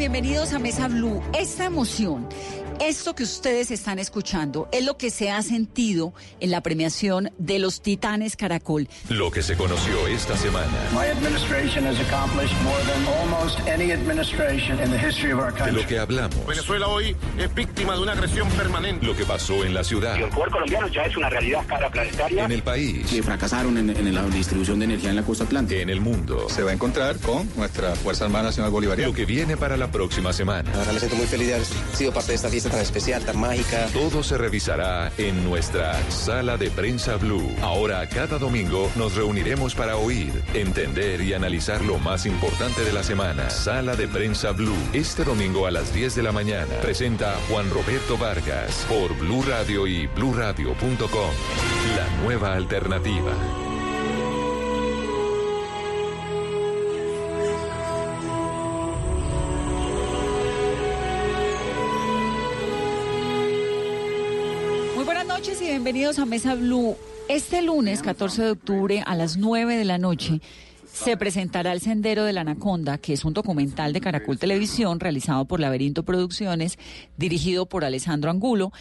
Bienvenidos a Mesa Blue. Esta emoción, esto que ustedes están escuchando, es lo que se ha sentido en la premiación de los Titanes Caracol. Lo que se conoció esta semana. My administration has accomplished more than almost any administration in the history of our De country. lo que hablamos. Venezuela hoy es víctima de una agresión permanente. Lo que pasó en la ciudad. El poder colombiano ya es una realidad para planetaria. En el país. que fracasaron en, en la distribución de energía en la costa atlántica. En el mundo. se va a encontrar con nuestra Fuerza Armada Nacional Bolivariana. Lo que viene para la próxima semana. Me siento muy feliz de haber sido parte de esta fiesta tan especial, tan mágica. Todo se revisará en nuestra sala de prensa blue. Ahora, cada domingo, nos reuniremos para oír, entender y analizar lo más importante de la semana. Sala de prensa blue. Este domingo a las 10 de la mañana. Presenta Juan Roberto Vargas por Blue Radio y bluradio.com. La nueva alternativa. Bienvenidos a Mesa Blue. Este lunes, 14 de octubre, a las 9 de la noche, se presentará El Sendero de la Anaconda, que es un documental de Caracol Televisión realizado por Laberinto Producciones, dirigido por Alessandro Angulo,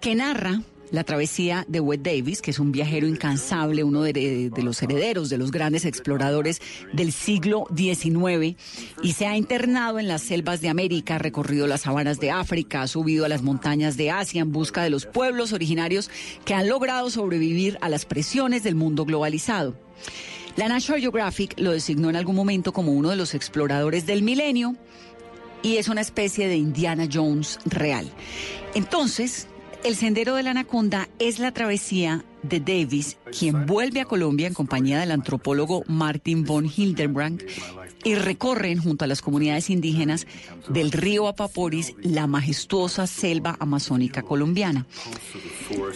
que narra la travesía de Wes Davis, que es un viajero incansable, uno de, de los herederos de los grandes exploradores del siglo XIX, y se ha internado en las selvas de América, ha recorrido las sabanas de África, ha subido a las montañas de Asia en busca de los pueblos originarios que han logrado sobrevivir a las presiones del mundo globalizado. La National Geographic lo designó en algún momento como uno de los exploradores del milenio y es una especie de Indiana Jones real. Entonces, el Sendero de la Anaconda es la travesía de Davis, quien vuelve a Colombia en compañía del antropólogo Martin von Hildebrand y recorren junto a las comunidades indígenas del río Apaporis la majestuosa selva amazónica colombiana.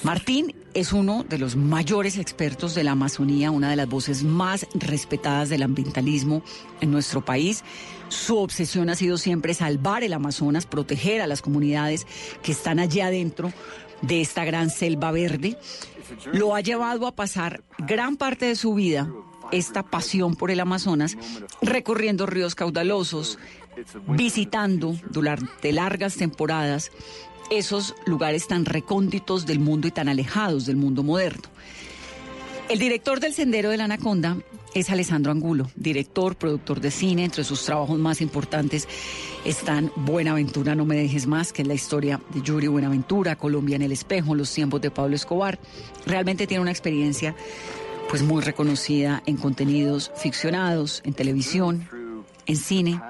Martín es uno de los mayores expertos de la Amazonía, una de las voces más respetadas del ambientalismo en nuestro país. Su obsesión ha sido siempre salvar el Amazonas, proteger a las comunidades que están allá adentro de esta gran selva verde. Lo ha llevado a pasar gran parte de su vida, esta pasión por el Amazonas, recorriendo ríos caudalosos, visitando durante largas temporadas esos lugares tan recónditos del mundo y tan alejados del mundo moderno. El director del Sendero de la Anaconda es Alessandro Angulo, director, productor de cine. Entre sus trabajos más importantes están Buenaventura, no me dejes más, que es la historia de Yuri Buenaventura, Colombia en el espejo, los tiempos de Pablo Escobar. Realmente tiene una experiencia pues muy reconocida en contenidos ficcionados, en televisión, en cine.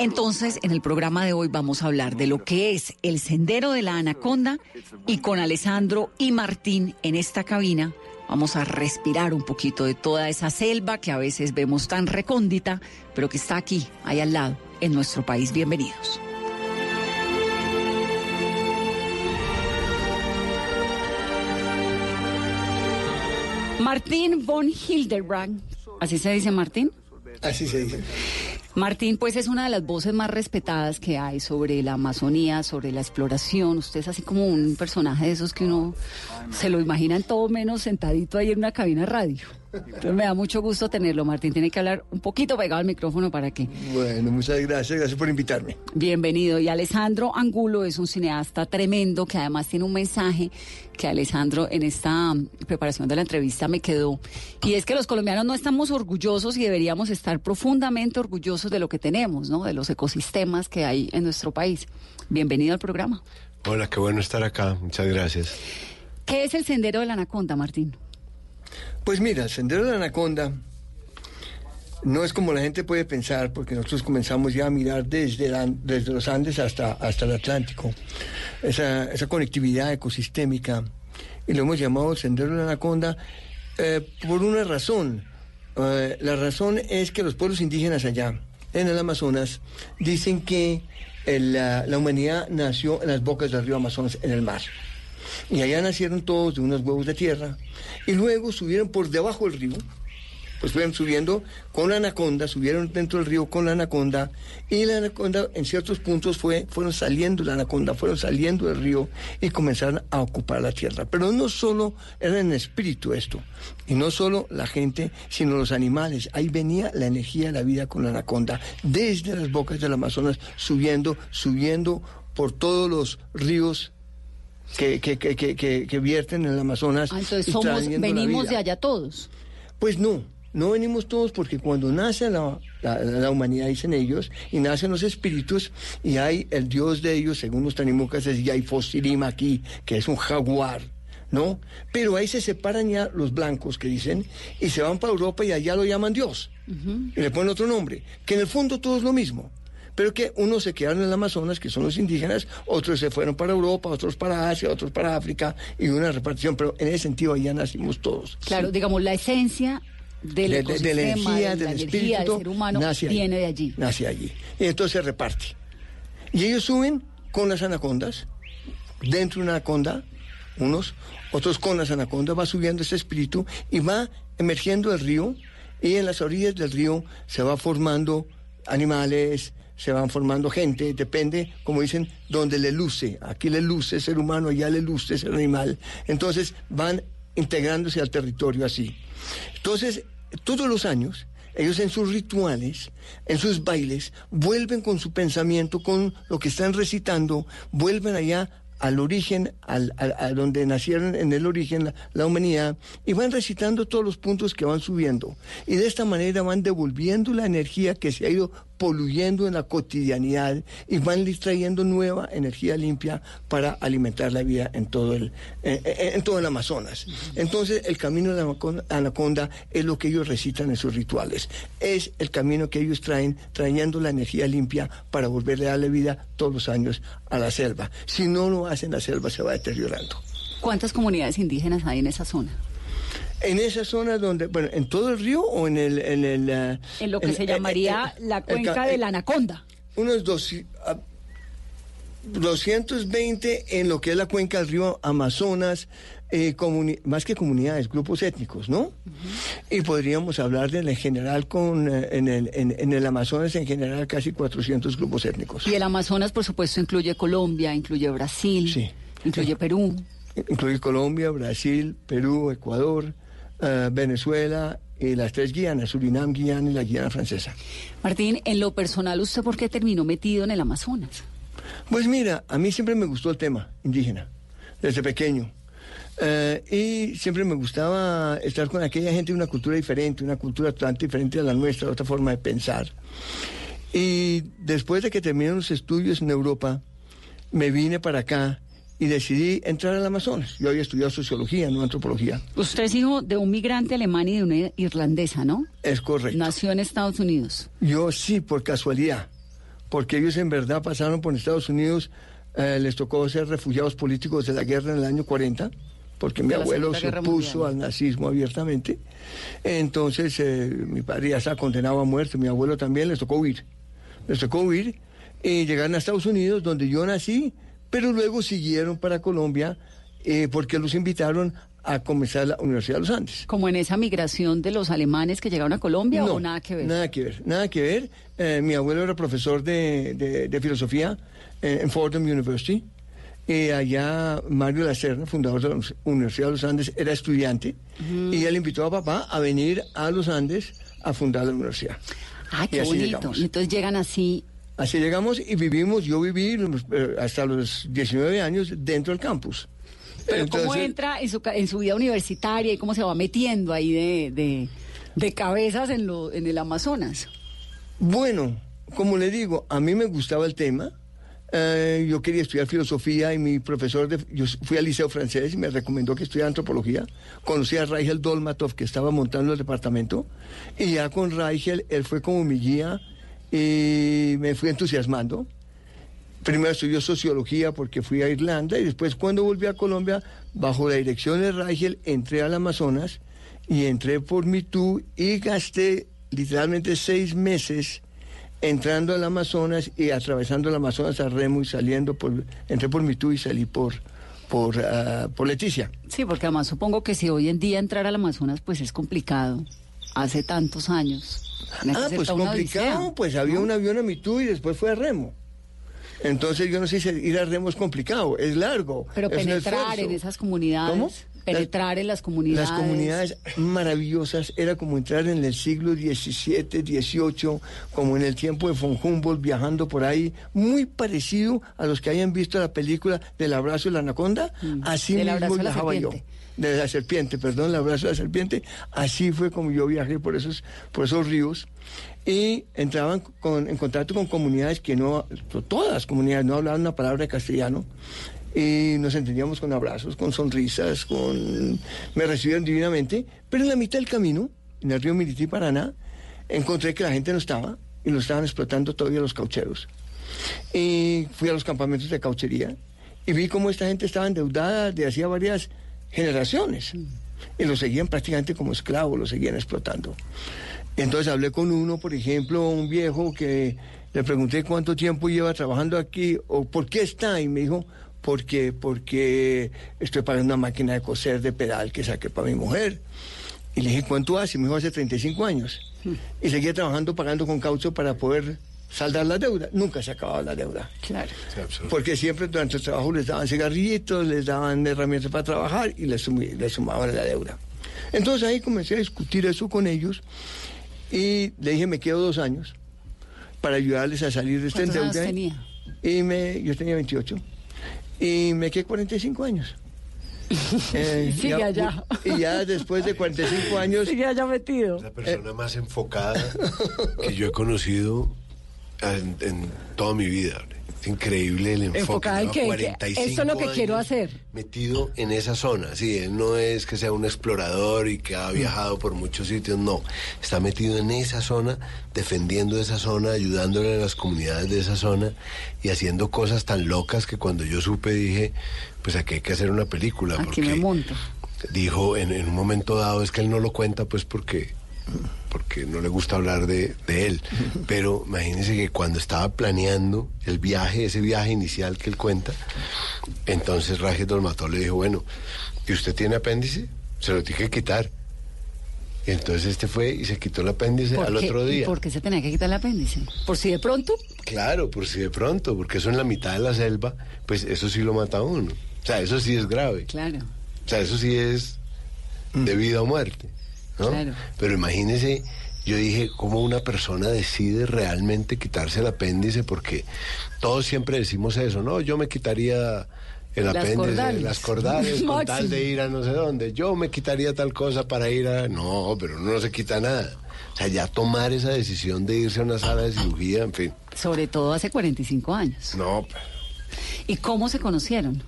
Entonces, en el programa de hoy vamos a hablar de lo que es el Sendero de la Anaconda y con Alessandro y Martín en esta cabina vamos a respirar un poquito de toda esa selva que a veces vemos tan recóndita, pero que está aquí, ahí al lado, en nuestro país. Bienvenidos. Martín von Hildebrand, ¿así se dice Martín? Así se dice. Martín, pues es una de las voces más respetadas que hay sobre la Amazonía, sobre la exploración. Usted es así como un personaje de esos que uno se lo imagina en todo menos sentadito ahí en una cabina de radio. Entonces me da mucho gusto tenerlo, Martín. Tiene que hablar un poquito pegado al micrófono para que. Bueno, muchas gracias. Gracias por invitarme. Bienvenido. Y Alessandro Angulo es un cineasta tremendo que además tiene un mensaje que Alessandro en esta preparación de la entrevista me quedó. Y es que los colombianos no estamos orgullosos y deberíamos estar profundamente orgullosos de lo que tenemos, ¿no? De los ecosistemas que hay en nuestro país. Bienvenido al programa. Hola, qué bueno estar acá. Muchas gracias. ¿Qué es el Sendero de la Anaconda, Martín? Pues mira, el Sendero de la Anaconda No es como la gente puede pensar, porque nosotros comenzamos ya a mirar desde, los Andes hasta, hasta el Atlántico, esa, esa conectividad ecosistémica, y lo hemos llamado Sendero de la Anaconda eh, por una razón. Eh, la razón es que los pueblos indígenas allá, en el Amazonas, dicen que la humanidad nació en las bocas del río Amazonas, en el mar. Y allá nacieron todos de unos huevos de tierra, y luego subieron por debajo del río, pues fueron subiendo con la anaconda, subieron dentro del río con la anaconda, y la anaconda en ciertos puntos fue, fueron saliendo la anaconda, fueron saliendo del río y comenzaron a ocupar la tierra. Pero no solo era en espíritu esto, y no solo la gente, sino los animales. Ahí venía la energía de la vida con la anaconda, desde las bocas del Amazonas, subiendo, subiendo por todos los ríos que, que, que, que, vierten en el Amazonas. Ah, entonces somos, venimos de allá todos. Pues no, no venimos todos porque cuando nace la, la- la humanidad, dicen ellos, y nacen los espíritus, y hay el dios de ellos, según los tanimucas, es Yaifosirim aquí, que es un jaguar, ¿no? Pero ahí se separan ya los blancos que dicen, y se van para Europa y allá lo llaman Dios, y le ponen otro nombre, que en el fondo todo es lo mismo. Pero que unos se quedaron en el Amazonas, que son los indígenas, otros se fueron para Europa, otros para Asia, otros para África, y una repartición. Pero en ese sentido, allá nacimos todos. Claro, digamos, la esencia del de, de- de la energía, de del espíritu, energía del ser humano nace viene de allí. Nace allí. Y entonces se reparte. Y ellos suben con las anacondas, dentro de una anaconda, unos, otros con las anacondas, va subiendo ese espíritu y va emergiendo el río, y en las orillas del río se va formando animales, se van formando gente, depende, como dicen, donde le luce. Aquí le luce ser humano, allá le luce el animal. Entonces van integrándose al territorio así. Entonces, todos los años, ellos en sus rituales, en sus bailes, vuelven con su pensamiento, con lo que están recitando, vuelven allá al origen, al, al- a donde nacieron en el origen la, la humanidad, y van recitando todos los puntos que van subiendo. Y de esta manera van devolviendo la energía que se ha ido poluyendo en la cotidianidad y van trayendo nueva energía limpia para alimentar la vida en todo el, en, en- en todo el Amazonas. Entonces, el camino de la anaconda es lo que ellos recitan en sus rituales. Es el camino que ellos traen, trayendo la energía limpia para volverle a darle vida todos los años a la selva. Si no lo hacen, la selva se va deteriorando. ¿Cuántas comunidades indígenas hay en esa zona? En esa zona donde, bueno, en todo el río o en el... En, el, ah, En lo que en- se eh, llamaría eh, la el cuenca ca- de eh, la Anaconda. unos dos, ah, 220 en lo que es la cuenca del río Amazonas, eh, más que comunidades, grupos étnicos, ¿no? Y podríamos hablar de en general con, eh, en, el, en, en el Amazonas en general casi 400 grupos étnicos. Y el Amazonas, por supuesto, incluye Colombia, incluye Brasil, incluye Perú. Incluye Colombia, Brasil, Perú, Ecuador, eh, Venezuela y las tres Guianas, Surinam, Guiana y la Guiana francesa. Martín, en lo personal, ¿usted por qué terminó metido en el Amazonas? Pues mira, a mí siempre me gustó el tema indígena, desde pequeño. Eh, y siempre me gustaba estar con aquella gente de una cultura diferente, una cultura totalmente diferente a la nuestra, otra forma de pensar. Y después de que terminé los estudios en Europa, me vine para acá y decidí entrar al Amazonas. Yo había estudiado sociología, no antropología. Usted es hijo de un migrante alemán y de una irlandesa, ¿no? Es correcto. Nació en Estados Unidos. Yo sí, por casualidad, porque ellos en verdad pasaron por Estados Unidos, eh, les tocó ser refugiados políticos de la guerra en el año 40, porque mi De la abuelo se opuso al nazismo abiertamente. Entonces, eh, mi padre ya estaba condenado a muerte, mi abuelo también, les tocó huir. Les tocó huir y llegaron a Estados Unidos, donde yo nací, pero luego siguieron para Colombia, eh, porque los invitaron a comenzar la Universidad de los Andes. Como en esa migración de los alemanes que llegaron a Colombia No, o nada que ver. Nada que ver, nada que ver. Eh, mi abuelo era profesor de, de- de filosofía eh, en Fordham University. Allá Mario Lacerna, fundador de la Universidad de los Andes, era estudiante. Y él invitó a papá a venir a los Andes a fundar la universidad. Ah, qué bonito. llegamos. Entonces llegan así. Así llegamos y vivimos, yo viví eh, hasta los 19 años dentro del campus. Pero ¿cómo Entonces- entra en su, en su vida universitaria y cómo se va metiendo ahí de, de, de cabezas en, lo, en el Amazonas? Bueno, como le digo, a mí me gustaba el tema. eh, yo quería estudiar filosofía y mi profesor, de, yo fui al liceo francés y me recomendó que estudiara antropología. Conocí a Reichel Dolmatov que estaba montando el departamento y ya con Reichel él fue como mi guía y me fui entusiasmando. Primero estudió sociología porque fui a Irlanda y después cuando volví a Colombia, bajo la dirección de Reichel, entré al Amazonas y entré por Mitú y gasté literalmente seis meses entrando al Amazonas y atravesando el Amazonas a remo y saliendo por, entré por Mitú y salí por, por, uh, por Leticia. Sí, porque además supongo que si hoy en día entrar al Amazonas pues es complicado. Hace tantos años. Ah, pues complicado, pues había ¿no? un avión a Mitú y después fue a remo. Entonces yo no sé si ir a remo es complicado, es largo. Pero es penetrar en esas comunidades. ¿Cómo? penetrar en las comunidades. Las comunidades maravillosas, era como entrar en el siglo XVII, XVIII, como en el tiempo de von Humboldt, viajando por ahí, muy parecido a los que hayan visto la película del abrazo de la anaconda, mm. así mismo viajaba yo. De la serpiente, perdón, el abrazo de la serpiente, así fue como yo viajé por esos, por esos ríos. Y entraban con, en contacto con comunidades que no, todas las comunidades no hablaban una palabra de castellano, y nos entendíamos con abrazos, con sonrisas, con me recibieron divinamente, pero en la mitad del camino, en el río Mirití Paraná, encontré que la gente no estaba y lo estaban explotando todavía los caucheros. Y fui a los campamentos de cauchería y vi cómo esta gente estaba endeudada de hacía varias generaciones y lo seguían prácticamente como esclavos, lo seguían explotando. Entonces hablé con uno, por ejemplo, un viejo que le pregunté cuánto tiempo lleva trabajando aquí o por qué está y me dijo, porque, porque estoy pagando una máquina de coser de pedal que saqué para mi mujer. Y le dije, ¿cuánto hace? Me dijo, hace 35 años. Y seguía trabajando pagando con caucho para poder saldar la deuda. Nunca se acababa la deuda. Claro. Sí, porque siempre durante el trabajo les daban cigarrillitos, les daban herramientas para trabajar y les, les sumaban la deuda. Entonces ahí comencé a discutir eso con ellos y le dije, me quedo dos años para ayudarles a salir de esta ¿Cuántos deuda. años tenía? Y me, yo tenía 28 y me quedé 45 años. Eh, Sigue ya, allá. Y ya después de 45 años. Sigue allá metido. La persona eh, más enfocada que yo he conocido en, en toda mi vida. Es increíble el enfoque. Enfocada en que, esto es lo que quiero hacer. Metido en esa zona. Sí, él no es que sea un explorador y que ha viajado por muchos sitios, no. Está metido en esa zona, defendiendo esa zona, ayudándole a las comunidades de esa zona y haciendo cosas tan locas que cuando yo supe dije, pues aquí hay que hacer una película. Aquí porque me monto. Dijo en, en un momento dado, es que él no lo cuenta pues porque porque no le gusta hablar de, de, él. Pero imagínense que cuando estaba planeando el viaje, ese viaje inicial que él cuenta, entonces Raje Dolmató le dijo, bueno, ¿y usted tiene apéndice? Se lo tiene que quitar. Y entonces este fue y se quitó el apéndice al qué? otro día. ¿Y por qué se tenía que quitar el apéndice? ¿Por si de pronto? Claro, por si de pronto, porque eso en la mitad de la selva, pues eso sí lo mata a uno. O sea, eso sí es grave. Claro. O sea, eso sí es de vida o muerte. ¿No? Claro. Pero imagínese, yo dije, cómo una persona decide realmente quitarse el apéndice, porque todos siempre decimos eso, ¿no? Yo me quitaría el Las apéndice, cordales. las cordales, con tal de ir a no sé dónde. Yo me quitaría tal cosa para ir a... No, pero uno no se quita nada. O sea, ya tomar esa decisión de irse a una sala de cirugía, en fin. Sobre todo hace 45 años. No, pues, ¿Y cómo se conocieron?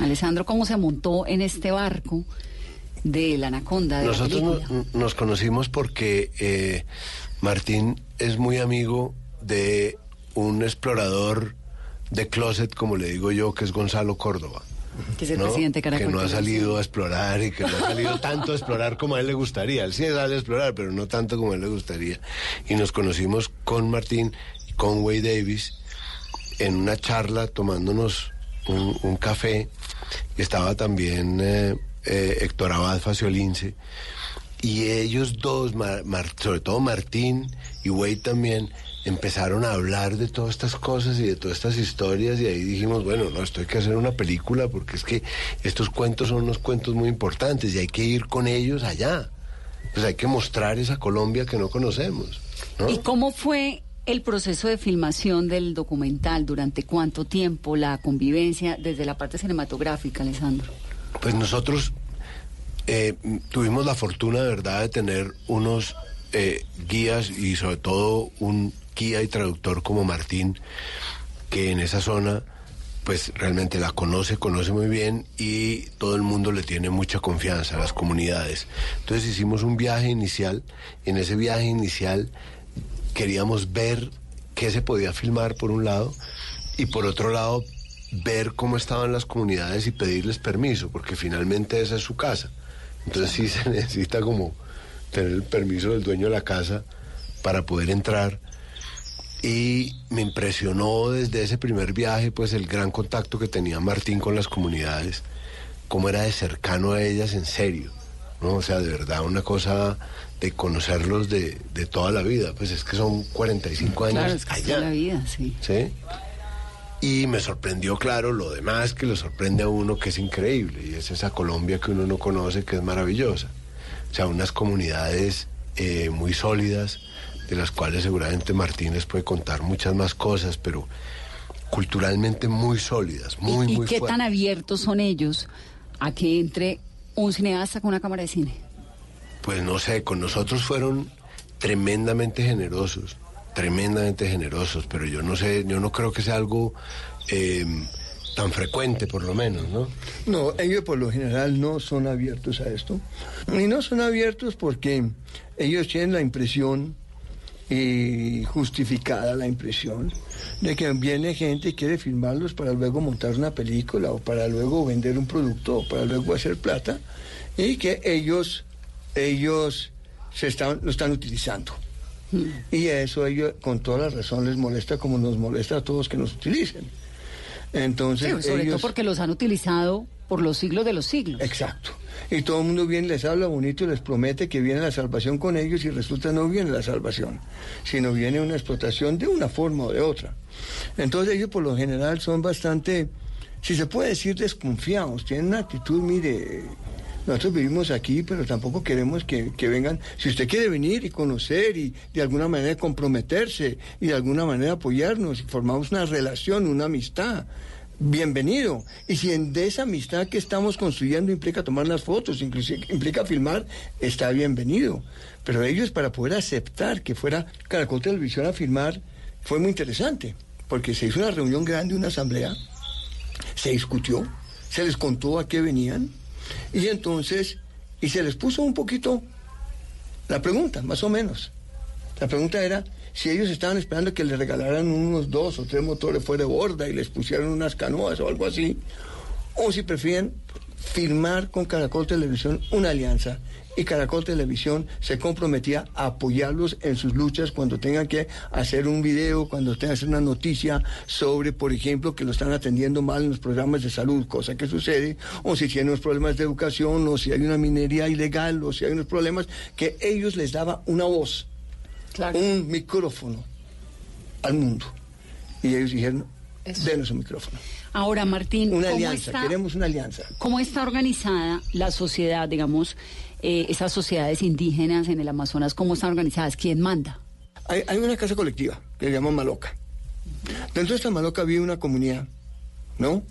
Alessandro, ¿cómo se montó en este barco de la anaconda? De la Nosotros no- nos conocimos porque eh, Martín es muy amigo de un explorador de closet, como le digo yo, que es Gonzalo Córdoba. Que es el ¿no? presidente de Caracol Que no ha salido a explorar y que no ha salido tanto a explorar como a él le gustaría. Él sí sale a explorar, pero no tanto como a él le gustaría. Y nos conocimos con Martín y con Way Davis en una charla tomándonos un, un café. Y estaba también eh, eh, Héctor Abad Faciolince. Y ellos dos, Mar- sobre todo Martín y Wade también, empezaron a hablar de todas estas cosas y de todas estas historias y ahí dijimos, bueno, no, esto hay que hacer una película porque es que estos cuentos son unos cuentos muy importantes y hay que ir con ellos allá. Pues hay que mostrar esa Colombia que no conocemos. ¿no? ¿Y cómo fue el proceso de filmación del documental? ¿Durante cuánto tiempo? ¿La convivencia desde la parte cinematográfica, Alessandro? Pues nosotros eh, tuvimos la fortuna, de verdad, de tener unos eh, guías y sobre todo un guía y traductor como Martín, que en esa zona pues realmente la conoce, conoce muy bien y todo el mundo le tiene mucha confianza las comunidades. Entonces hicimos un viaje inicial en ese viaje inicial queríamos ver qué se podía filmar por un lado y por otro lado ver cómo estaban las comunidades y pedirles permiso, porque finalmente esa es su casa. Entonces sí se necesita como tener el permiso del dueño de la casa para poder entrar. Y me impresionó desde ese primer viaje, pues el gran contacto que tenía Martín con las comunidades, cómo era de cercano a ellas en serio, ¿no? O sea, de verdad, una cosa de conocerlos de, de toda la vida, pues es que son 45 años Claro, es que allá. toda la vida, sí. ¿sí? Y me sorprendió, claro, lo demás que le sorprende a uno, que es increíble, y es esa Colombia que uno no conoce, que es maravillosa. O sea, unas comunidades eh, muy sólidas, de las cuales seguramente Martínez puede contar muchas más cosas, pero culturalmente muy sólidas, muy, ¿Y, y muy qué fuertes. tan abiertos son ellos a que entre un cineasta con una cámara de cine? Pues no sé, con nosotros fueron tremendamente generosos, tremendamente generosos, pero yo no sé, yo no creo que sea algo eh, tan frecuente por lo menos, ¿no? No, ellos por lo general no son abiertos a esto. Y no son abiertos porque ellos tienen la impresión, y justificada la impresión, de que viene gente y quiere filmarlos para luego montar una película o para luego vender un producto o para luego hacer plata y que ellos, ellos se están, lo están utilizando. Y eso a ellos con toda la razón les molesta como nos molesta a todos que nos utilicen. Entonces, Sí, sobre todo ellos- porque los han utilizado por los siglos de los siglos. Exacto. Y todo el mundo viene, les habla bonito y les promete que viene la salvación con ellos y resulta no viene la salvación, sino viene una explotación de una forma o de otra. Entonces ellos por lo general son bastante, si se puede decir, desconfiados, tienen una actitud, mire, nosotros vivimos aquí, pero tampoco queremos que, que vengan, si usted quiere venir y conocer y de alguna manera comprometerse y de alguna manera apoyarnos y formamos una relación, una amistad bienvenido. Y si en de esa amistad que estamos construyendo implica tomar las fotos, inclusive implica filmar, está bienvenido. Pero ellos para poder aceptar que fuera Caracol Televisión a filmar fue muy interesante, porque se hizo una reunión grande, una asamblea, se discutió, se les contó a qué venían, y entonces, y se les puso un poquito la pregunta, más o menos. La pregunta era si ellos estaban esperando que les regalaran unos dos o tres motores fuera de borda y les pusieran unas canoas o algo así, o si prefieren firmar con Caracol Televisión una alianza y Caracol Televisión se comprometía a apoyarlos en sus luchas cuando tengan que hacer un video, cuando tengan que hacer una noticia sobre, por ejemplo, que lo están atendiendo mal en los programas de salud, cosa que sucede, o si tienen unos problemas de educación, o si hay una minería ilegal, o si hay unos problemas, que ellos les daba una voz, un micrófono al mundo. Y ellos dijeron, denos un micrófono. Ahora, Martín, Una ¿cómo alianza, está- queremos una alianza. ¿Cómo está organizada la sociedad, digamos, eh, esas sociedades indígenas en el Amazonas? ¿Cómo están organizadas? ¿Quién manda? Hay, hay una casa colectiva que se llama Maloca. Dentro de esta Maloca vive una comunidad, ¿no?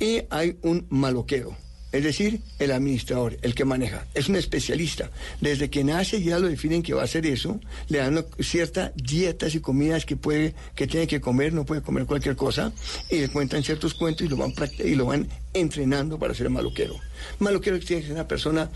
Y hay un maloquero, es decir, el administrador, el que maneja. Es un especialista. Desde que nace ya lo definen que va a hacer eso, le dan ciertas dietas y comidas que puede, que tiene que comer, no puede comer cualquier cosa, y le cuentan ciertos cuentos y lo van, y lo van entrenando para ser maloquero. Maloquero tiene que ser una persona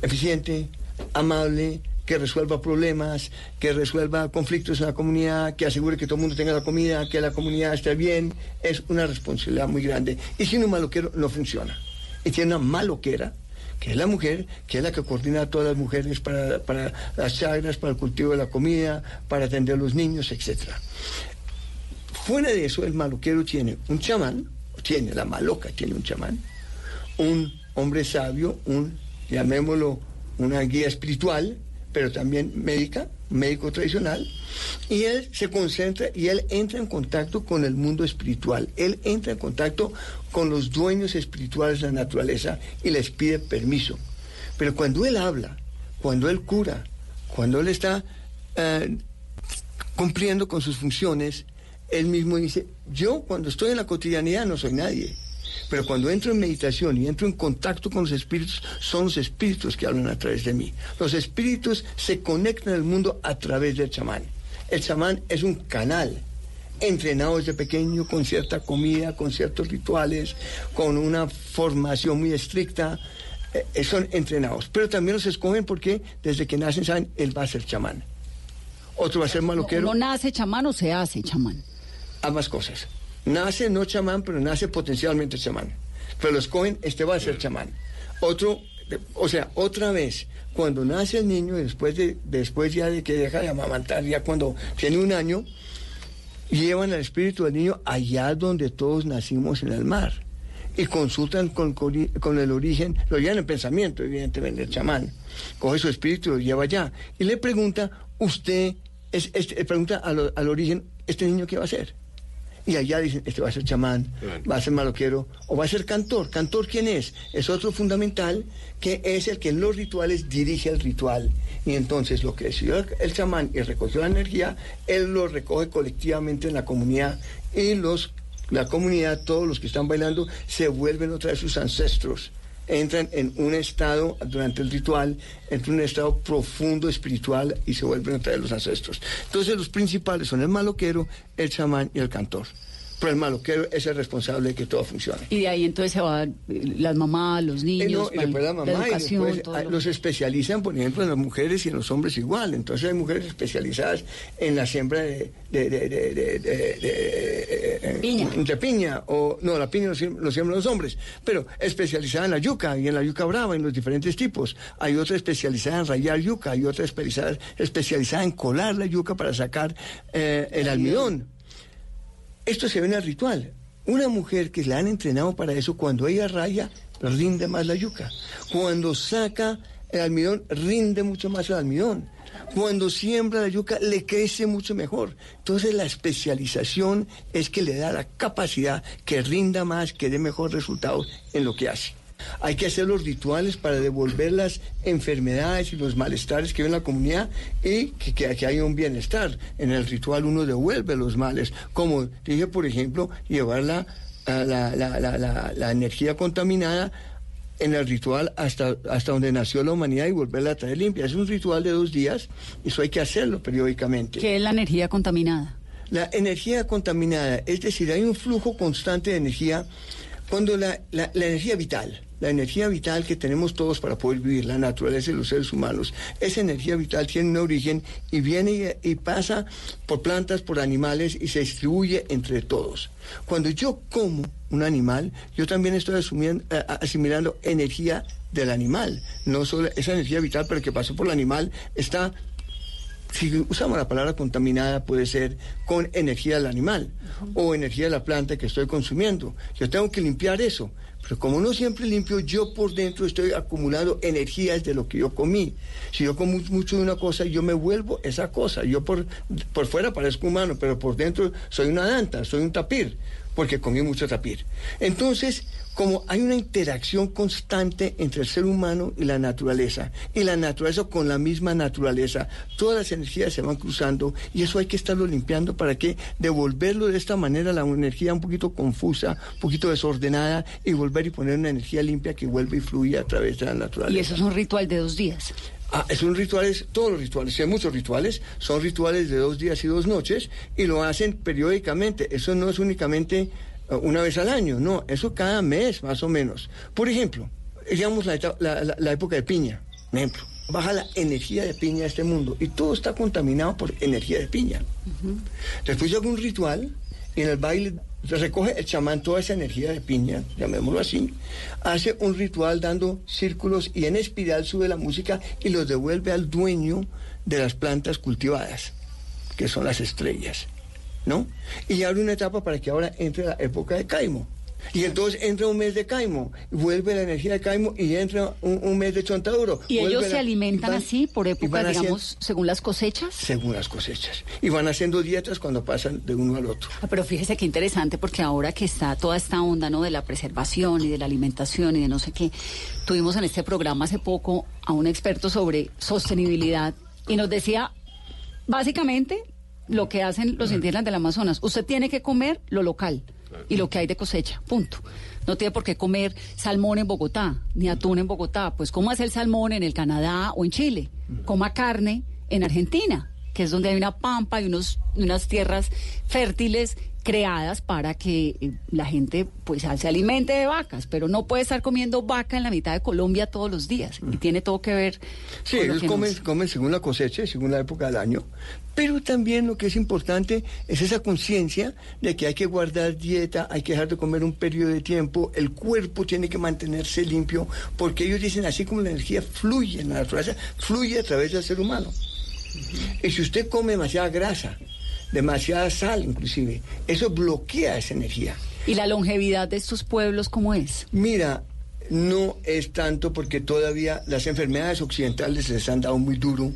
eficiente, amable, que resuelva problemas, que resuelva conflictos en la comunidad, que asegure que todo el mundo tenga la comida, que la comunidad esté bien, es una responsabilidad muy grande. Y sin un maloquero no funciona. Y tiene una maloquera, que es la mujer, que es la que coordina a todas las mujeres para, para las chagras, para el cultivo de la comida, para atender a los niños, etcétera. Fuera de eso, el maloquero tiene un chamán, tiene, la maloca tiene un chamán, un hombre sabio, un, llamémoslo, una guía espiritual, pero también médica, médico tradicional, y él se concentra y él entra en contacto con el mundo espiritual, él entra en contacto con los dueños espirituales de la naturaleza y les pide permiso. Pero cuando él habla, cuando él cura, cuando él está eh, cumpliendo con sus funciones, él mismo dice, yo cuando estoy en la cotidianidad no soy nadie, pero cuando entro en meditación y entro en contacto con los espíritus, son los espíritus que hablan a través de mí. Los espíritus se conectan al mundo a través del chamán. El chamán es un canal, entrenados de pequeño con cierta comida, con ciertos rituales, con una formación muy estricta. eh, eh, son entrenados, pero también los escogen porque desde que nacen saben, él va a ser chamán. Otro va a ser maloquero. ¿Uno nace chamán o se hace chamán? ambas cosas. Nace no chamán, pero nace potencialmente chamán. Pero lo escogen, este va a ser chamán. Otro, o sea, otra vez, cuando nace el niño, después, de, después ya de que deja de amamantar, ya cuando tiene un año, llevan al espíritu del niño allá donde todos nacimos en el mar. Y consultan con, con- el origen, lo llevan en pensamiento, evidentemente, el chamán. Coge su espíritu y lo lleva allá. Y le pregunta, usted, es, es- le pregunta al, al origen, ¿este niño qué va a hacer? Y allá dicen, este va a ser chamán, va a ser maloquero, o va a ser cantor. ¿Cantor quién es? Es otro fundamental que es el que en los rituales dirige el ritual. Y entonces lo que decidió el, el chamán y recogió la energía, él lo recoge colectivamente en la comunidad y los, la comunidad, todos los que están bailando, se vuelven otra vez sus ancestros. Entran en un estado durante el ritual, entran en un estado profundo espiritual y se vuelven otra vez los ancestros. Entonces los principales son el maloquero, el chamán y el cantor. Pero el maloquero es el responsable de que todo funcione. Y de ahí entonces se van eh, las mamás, los Eh, niños, no, y después la mamá, educación, después, ah, lo- los especializan, por ejemplo, en las mujeres y en los hombres igual. Entonces hay mujeres especializadas en la siembra de, de, de, de, de- de- de- eh, Piña. de piña, o no, la piña lo siembran los hombres, pero especializada en la yuca y en la yuca brava, en los diferentes tipos. Hay otra especializada en rayar yuca, hay otra especializada, especializada en colar la yuca para sacar eh, el almidón. Esto se ve en el ritual. Una mujer que la han entrenado para eso, cuando ella raya, rinde más la yuca. Cuando saca el almidón, rinde mucho más el almidón. Cuando siembra la yuca, le crece mucho mejor. Entonces la especialización es que le da la capacidad que rinda más, que dé mejor resultado en lo que hace. Hay que hacer los rituales para devolver las enfermedades y los malestares que hay en la comunidad y que, que, que haya un bienestar. En el ritual uno devuelve los males, como dije, por ejemplo, llevar la- la- la- la energía contaminada en el ritual hasta, hasta donde nació la humanidad y volverla a traer limpia. Es un ritual de dos días, eso hay que hacerlo periódicamente. ¿Qué es la energía contaminada? La energía contaminada, es decir, hay un flujo constante de energía cuando la, la- energía vital, la energía vital que tenemos todos para poder vivir, la naturaleza de los seres humanos, esa energía vital tiene un origen y viene y, y pasa por plantas, por animales y se distribuye entre todos. Cuando yo como un animal, yo también estoy eh, asimilando energía del animal, no solo esa energía vital, pero que pasó por el animal está si usamos la palabra contaminada, puede ser con energía del animal o energía de la planta que estoy consumiendo. Yo tengo que limpiar eso. Pero como no siempre limpio, yo por dentro estoy acumulando energías de lo que yo comí. Si yo como mucho de una cosa, yo me vuelvo esa cosa. Yo por, por fuera parezco humano, pero por dentro soy una danta, soy un tapir, porque comí mucho tapir. Entonces, como hay una interacción constante entre el ser humano y la naturaleza, y la naturaleza con la misma naturaleza, todas las energías se van cruzando y eso hay que estarlo limpiando para que devolverlo de esta manera, la energía un poquito confusa, un poquito desordenada, y volver y poner una energía limpia que vuelve y fluye a través de la naturaleza. Y eso es un ritual de dos días. Ah, son rituales, todos los rituales, hay muchos rituales, son rituales de dos días y dos noches y lo hacen periódicamente. Eso no es únicamente eh, una vez al año, no, eso cada mes más o menos. Por ejemplo, digamos la, eta- la- la- la época de piña, por ejemplo, baja la energía de piña a este mundo y todo está contaminado por energía de piña. Después yo hago un ritual y en el baile se recoge el chamán toda esa energía de piña, llamémoslo así, hace un ritual dando círculos y en espiral sube la música y los devuelve al dueño de las plantas cultivadas, que son las estrellas, ¿no? Y abre una etapa para que ahora entre la época de Caimo. Y entonces entra un mes de Caimo, vuelve la energía de Caimo y entra un, un mes de Chontaduro. ¿Y ellos se la- alimentan van- así por haciendo- digamos, según las cosechas? según las cosechas. Y van haciendo dietas cuando pasan de uno al otro. Ah, Pero fíjese qué interesante porque ahora que está toda esta onda ¿no? de la preservación y de la alimentación y de no sé qué, tuvimos en este programa hace poco a un experto sobre sostenibilidad y nos decía básicamente lo que hacen los indígenas del Amazonas. Usted tiene que comer lo local y lo que hay de cosecha, punto. No tiene por qué comer salmón en Bogotá, ni atún en Bogotá. Pues hace el salmón en el Canadá o en Chile. Coma carne en Argentina. Que es donde hay una pampa y unos, unas tierras fértiles creadas para que eh, la gente pues se alimente de vacas, pero no puede estar comiendo vaca en la mitad de Colombia todos los días y tiene todo que ver. Sí, con lo ellos que comen, nos- comen según la cosecha y según la época del año, pero también lo que es importante es esa conciencia de que hay que guardar dieta, hay que dejar de comer un periodo de tiempo, el cuerpo tiene que mantenerse limpio, porque ellos dicen así como la energía fluye en la naturaleza, fluye a través del ser humano. Y si usted come demasiada grasa, demasiada sal inclusive, eso bloquea esa energía. ¿Y la longevidad de estos pueblos cómo es? Mira, no es tanto porque todavía las enfermedades occidentales les han dado muy duro.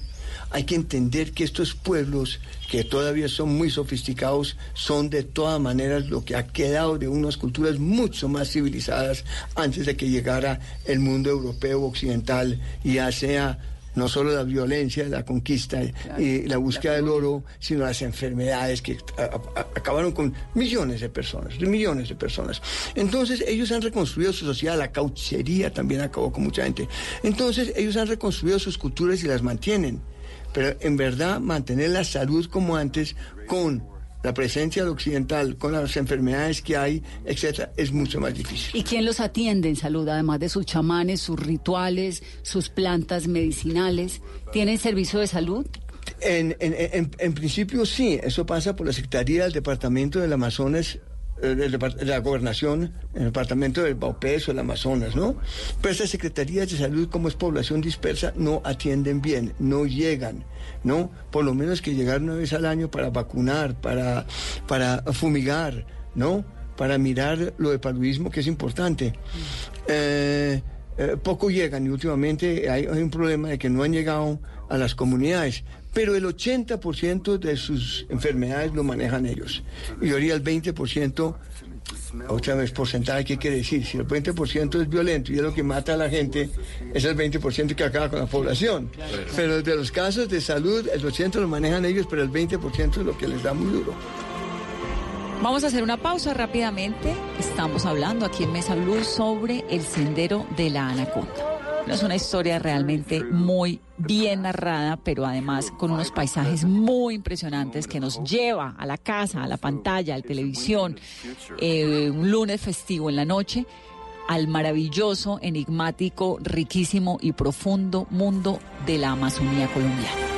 Hay que entender que estos pueblos, que todavía son muy sofisticados, son de todas maneras lo que ha quedado de unas culturas mucho más civilizadas antes de que llegara el mundo europeo occidental, y ya sea no solo la violencia, la conquista y la búsqueda del oro, sino las enfermedades que a- a- acabaron con millones de personas, millones de personas. Entonces ellos han reconstruido su sociedad, la cauchería también acabó con mucha gente. Entonces ellos han reconstruido sus culturas y las mantienen. Pero en verdad mantener la salud como antes con la presencia del occidental, con las enfermedades que hay, etcétera, es mucho más difícil. ¿Y quién los atiende en salud, además de sus chamanes, sus rituales, sus plantas medicinales? ¿Tienen servicio de salud? En, en- en- en principio sí, eso pasa por la Secretaría del Departamento del Amazonas, eh, de la Gobernación, el Departamento del Baupés o el Amazonas, ¿no? Pero estas secretarías de salud, como es población dispersa, no atienden bien, no llegan, ¿no? Por lo menos que llegar una vez al año para vacunar, para, para fumigar, ¿no? Para mirar lo de paludismo, que es importante. Eh, eh, poco llegan y últimamente hay un problema de que no han llegado a las comunidades, pero el 80% de sus enfermedades lo manejan ellos. Y ahorita el 20%, otra vez porcentaje, ¿qué quiere decir? Si el 20% es violento y es lo que mata a la gente, es el 20% que acaba con la población. Pero de los casos de salud, el 80% lo manejan ellos, pero el 20% es lo que les da muy duro. Vamos a hacer una pausa rápidamente. Estamos hablando aquí en Mesa Blue sobre el sendero de la anaconda. Es una historia realmente muy bien narrada, pero además con unos paisajes muy impresionantes que nos lleva a la casa, a la pantalla, a la televisión, eh, un lunes festivo en la noche, al maravilloso, enigmático, riquísimo y profundo mundo de la Amazonía colombiana.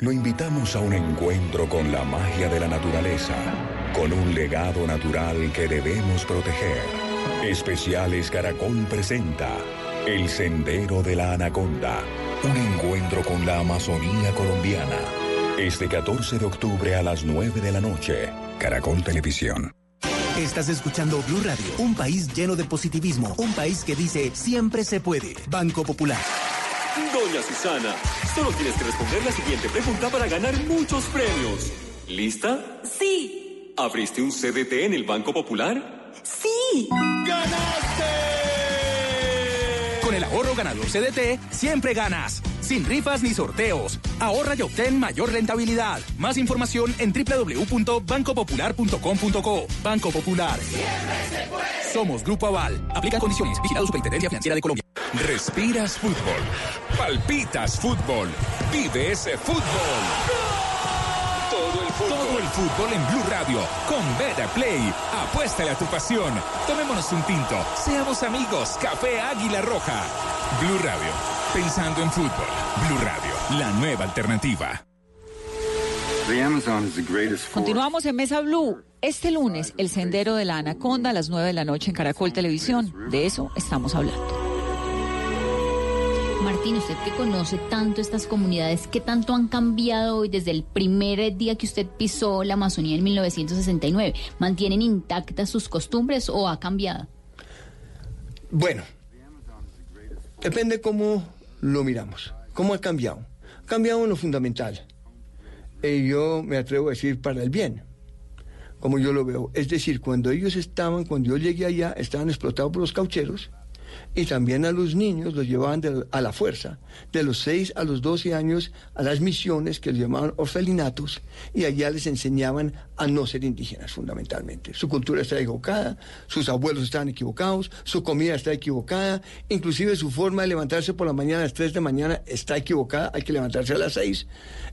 Lo invitamos a un encuentro con la magia de la naturaleza, con un legado natural que debemos proteger. Especiales Caracol presenta El Sendero de la Anaconda, un encuentro con la Amazonía colombiana. Este 14 de octubre a las 9 de la noche, Caracol Televisión. Estás escuchando Blue Radio, un país lleno de positivismo, un país que dice siempre se puede. Banco Popular. Doña Susana, solo tienes que responder la siguiente pregunta para ganar muchos premios. ¿Lista? Sí. ¿Abriste un CDT en el Banco Popular? Sí. Con el ahorro ganador CDT, siempre ganas. Sin rifas ni sorteos. Ahorra y obtén mayor rentabilidad. Más información en www.bancopopular.com.co. Banco Popular. Somos Grupo Aval. Aplica condiciones. Vigilado Superintendencia Financiera de Colombia. Respiras fútbol, palpitas fútbol, vive ese fútbol. Todo el fútbol. Todo el fútbol en Blue Radio con Beta Play. Apuéstale a tu pasión. Tomémonos un tinto. Seamos amigos. Café Águila Roja. Blue Radio. Pensando en fútbol. Blue Radio. La nueva alternativa. Continuamos en Mesa Blue. Este lunes, el sendero de la Anaconda a las 9 de la noche en Caracol Televisión. De eso estamos hablando. Martín, usted que conoce tanto estas comunidades, ¿qué tanto han cambiado hoy desde el primer día que usted pisó la Amazonía en 1969? ¿Mantienen intactas sus costumbres o ha cambiado? Bueno, depende cómo lo miramos, cómo ha cambiado. Ha cambiado en lo fundamental. Y yo me atrevo a decir para el bien, como yo lo veo. Es decir, cuando ellos estaban, cuando yo llegué allá, estaban explotados por los caucheros y también a los niños los llevaban de- a la fuerza, de los 6 a los 12 años, a las misiones que les llamaban orfelinatos, y allá les enseñaban a no ser indígenas fundamentalmente. Su cultura está equivocada, sus abuelos estaban equivocados, su comida está equivocada, inclusive su forma de levantarse por la mañana a las 3 de mañana está equivocada, hay que levantarse a las 6,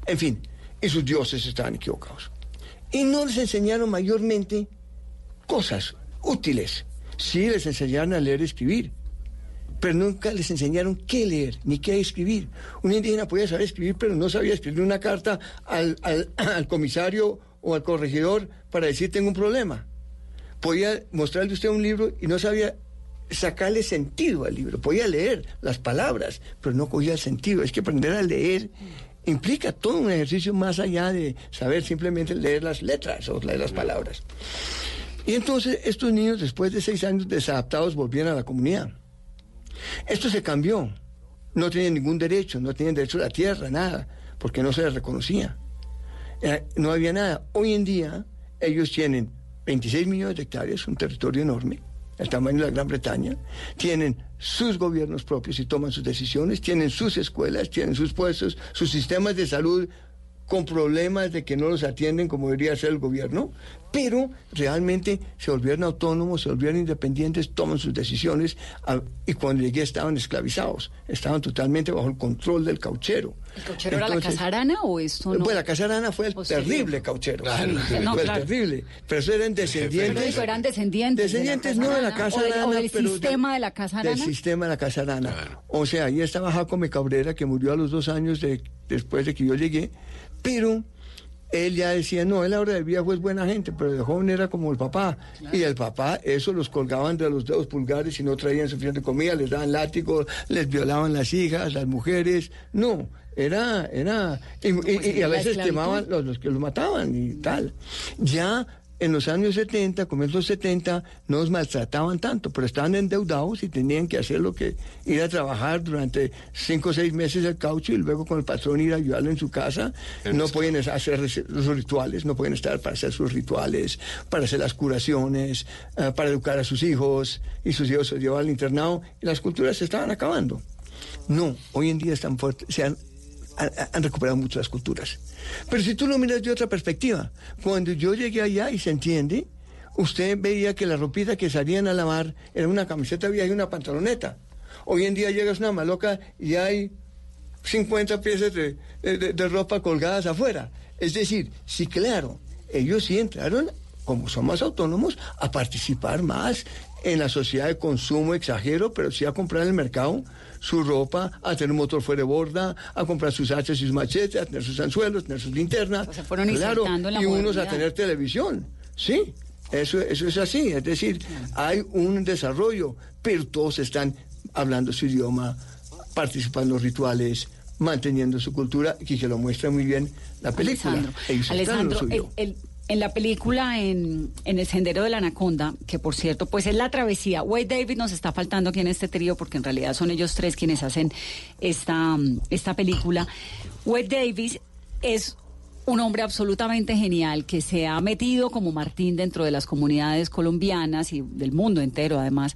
en fin, y sus dioses estaban equivocados. Y no les enseñaron mayormente cosas útiles. Sí les enseñaron a leer y escribir, pero nunca les enseñaron qué leer ni qué escribir. Un indígena podía saber escribir, pero no sabía escribir una carta al, al- comisario o al corregidor para decir tengo un problema. Podía mostrarle usted un libro y no sabía sacarle sentido al libro. Podía leer las palabras, pero no cogía el sentido. Es que aprender a leer implica todo un ejercicio más allá de saber simplemente leer las letras o leer las palabras. Y entonces estos niños, después de seis años desadaptados, volvieron a la comunidad. Esto se cambió. No tenían ningún derecho, no tenían derecho a la tierra, nada, porque no se les reconocía. Eh, no había nada. Hoy en día ellos tienen 26 millones de hectáreas, un territorio enorme, el tamaño de la Gran Bretaña, tienen sus gobiernos propios y toman sus decisiones, tienen sus escuelas, tienen sus puestos, sus sistemas de salud con problemas de que no los atienden como debería ser el gobierno, pero realmente se volvieron autónomos, se volvieron independientes, toman sus decisiones a- y cuando llegué estaban esclavizados, estaban totalmente bajo el control del cauchero. ¿El cauchero era la Entonces, Casa Arana o esto no? Pues la Casa Arana fue el terrible cauchero. Claro. No, fue el claro. terrible. Pero eso eran Pero descendientes. eran descendientes. Descendientes de la no de la Arana, Casa o del- Arana. O del pero sistema de la Casa Del sistema de la Casa Arana. O sea, ahí estaba Jacome Cabrera, que murió a los dos años de- después de que yo llegué. Pero él ya decía, no, él ahora de viejo es buena gente, pero de joven era como el papá. Y el papá, eso los colgaban de los dedos pulgares y no traían suficiente comida, les daban látigos, les violaban las hijas, las mujeres. No, era, era. Y, y- y a veces quemaban los, los que los mataban y tal. Ya en los años 70, comienzos 70, no los maltrataban tanto, pero estaban endeudados y tenían que hacer lo que ir a trabajar durante cinco o seis meses el caucho y luego con el patrón ir a ayudarlo en su casa. No pueden hacer los rituales, no pueden estar para hacer sus rituales, para hacer las curaciones, eh, para educar a sus hijos y sus hijos se llevaban al internado y las culturas se estaban acabando. No, hoy en día están fuertes, se han, han, recuperado mucho las culturas. Pero si tú lo miras de otra perspectiva, cuando yo llegué allá y se entiende, usted veía que la ropita que salían a lavar era una camiseta vieja y una pantaloneta. Hoy en día llegas una maloca y hay 50 piezas de, de- de ropa colgadas afuera. Es decir, sí, claro, ellos sí entraron, como son más autónomos, a participar más en la sociedad de consumo, exagero, pero sí a comprar en el mercado su ropa, a tener un motor fuera de borda, a comprar sus hachas y sus machetes, a tener sus anzuelos, tener sus linternas. se fueron claro, la y unos a tener televisión. Sí, eso, eso es así. Es decir, hay un desarrollo, pero todos están hablando su idioma, participando en los rituales, manteniendo su cultura, y que lo muestra muy bien la película. Alessandro, el- el- en la película en, en El Sendero de la Anaconda, que por cierto, pues es la travesía. Wade David nos está faltando aquí en este trío porque en realidad son ellos tres quienes hacen esta, esta película. Wade Davis es un hombre absolutamente genial que se ha metido como Martín dentro de las comunidades colombianas y del mundo entero además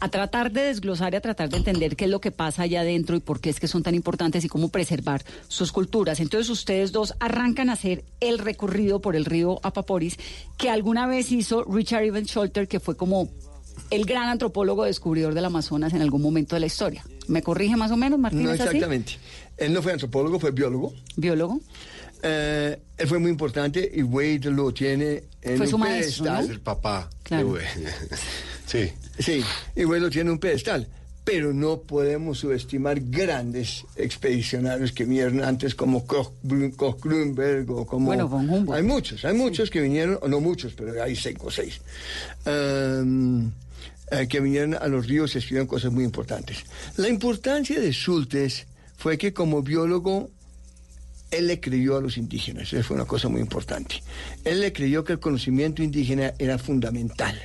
a tratar de desglosar y a tratar de entender qué es lo que pasa allá adentro y por qué es que son tan importantes y cómo preservar sus culturas. Entonces ustedes dos arrancan a hacer el recorrido por el río Apaporis que alguna vez hizo Richard Evans Scholter, que fue como el gran antropólogo descubridor del Amazonas en algún momento de la historia. ¿Me corrige más o menos, Martín? No ¿es así? exactamente. Él no fue antropólogo, fue biólogo. ¿Biólogo? Eh, él fue muy importante y Wade lo tiene en Fue un su maestro, pedestal. ¿no? El papá. Claro. de Wade. sí. Sí, y lo tiene en un pedestal. Pero no podemos subestimar grandes expedicionarios que vinieron antes como Koch, Koch Grünberg o como... Bueno, von Humboldt. Hay muchos, hay muchos que vinieron, o no muchos, pero hay cinco o seis. Um, eh, que vinieron a los ríos y escribieron cosas muy importantes. La importancia de Schultes fue que como biólogo él le creyó a los indígenas, eso fue una cosa muy importante. Él le creyó que el conocimiento indígena era fundamental.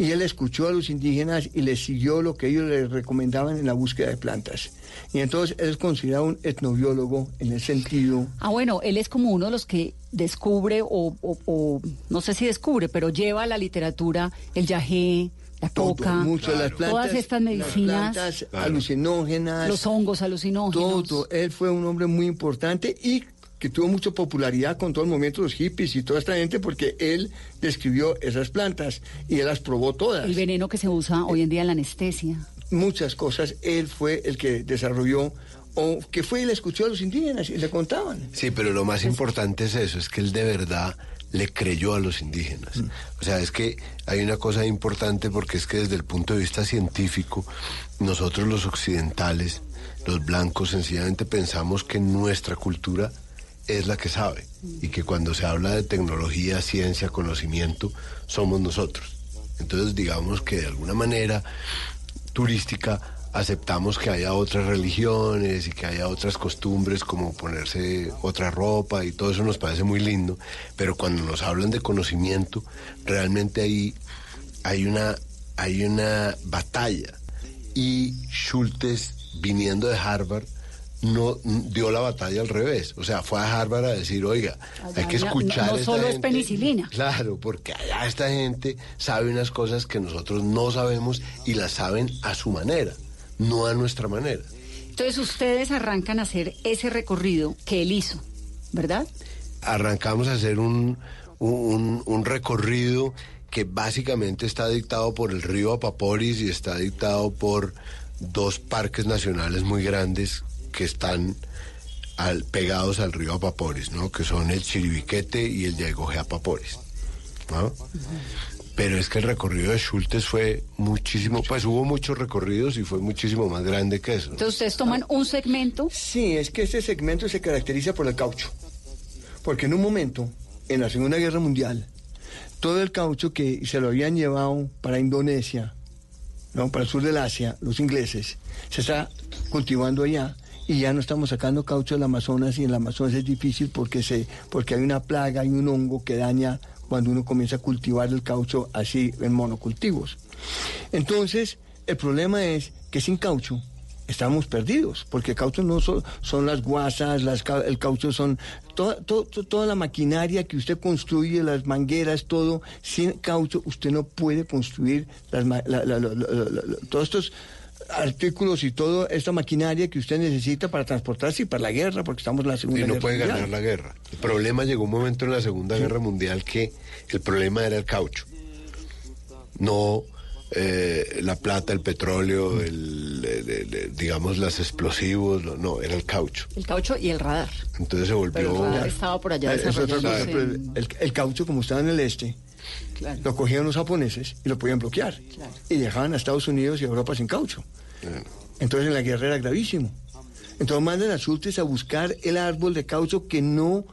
Y él escuchó a los indígenas y les siguió lo que ellos le recomendaban en la búsqueda de plantas. Y entonces él es considerado un etnobiólogo en el sentido... Ah, bueno, él es como uno de los que descubre, o, o- o no sé si descubre, pero lleva a la literatura el yagé, la coca, mucho las plantas, todas estas medicinas, las plantas alucinógenas, los hongos alucinógenos. todo. Él fue un hombre muy importante y que tuvo mucha popularidad con todo el movimiento de los hippies y toda esta gente porque él describió esas plantas y él las probó todas. El veneno que se usa hoy en día en la anestesia. Muchas cosas él fue el que desarrolló o que fue y le escuchó a los indígenas y le contaban. Sí, pero lo más importante es eso, es que él de verdad le creyó a los indígenas. O sea, es que hay una cosa importante porque es que desde el punto de vista científico, nosotros los occidentales, los blancos, sencillamente pensamos que nuestra cultura es la que sabe y que cuando se habla de tecnología, ciencia, conocimiento, somos nosotros. Entonces, digamos que de alguna manera turística aceptamos que haya otras religiones y que haya otras costumbres como ponerse otra ropa y todo eso nos parece muy lindo, pero cuando nos hablan de conocimiento, realmente ahí hay una, hay una batalla. Y Schultes, viniendo de Harvard, no dio la batalla al revés. O sea, fue a Harvard a decir, oiga, hay que escuchar No, no solo es gente". penicilina. Claro, porque allá esta gente sabe unas cosas que nosotros no sabemos y las saben a su manera, no a nuestra manera. Entonces ustedes arrancan a hacer ese recorrido que él hizo, ¿verdad? Arrancamos a hacer un, un, un recorrido que básicamente está dictado por el río Apaporis y está dictado por dos parques nacionales muy grandes que están al- pegados al río Apaporis, ¿no? Que son el Chiribiquete y el Yaigojé Apaporis, ¿no? Pero es que el recorrido de Schultes fue muchísimo, pues hubo muchos recorridos y fue muchísimo más grande que eso. Entonces ustedes toman un segmento. Sí, es que este segmento se caracteriza por el caucho. Porque en un momento, en la Segunda Guerra Mundial, todo el caucho que se lo habían llevado para Indonesia, ¿no? para el sur del Asia, los ingleses, se está cultivando allá y ya no estamos sacando caucho del Amazonas y en el Amazonas es difícil porque, se, porque hay una plaga, hay un hongo que daña cuando uno comienza a cultivar el caucho así en monocultivos. Entonces, el problema es que sin caucho estamos perdidos, porque el caucho no son, son las guasas, el caucho son toda, to- to- toda la maquinaria que usted construye, las mangueras, todo. Sin caucho usted no puede construir las, la- la- todos estos artículos y toda esta maquinaria que usted necesita para transportarse y para la guerra, porque estamos en la Segunda Y no Guerra puede Mundial. ganar la guerra. El problema llegó un momento en la Segunda Guerra Mundial que el problema era el caucho. No eh, la plata, el petróleo, el, el- el- el- digamos, los explosivos, no, no, era el caucho. El caucho y el radar. Entonces se volvió... Pero el radar estaba por allá Eh, es otra cosa, el caucho, como estaba en el este, lo cogían los japoneses y lo podían bloquear. Y dejaban a Estados Unidos y a Europa sin caucho. Entonces en la guerra era gravísimo. Entonces mandan a Schultes a buscar el árbol de caucho que no,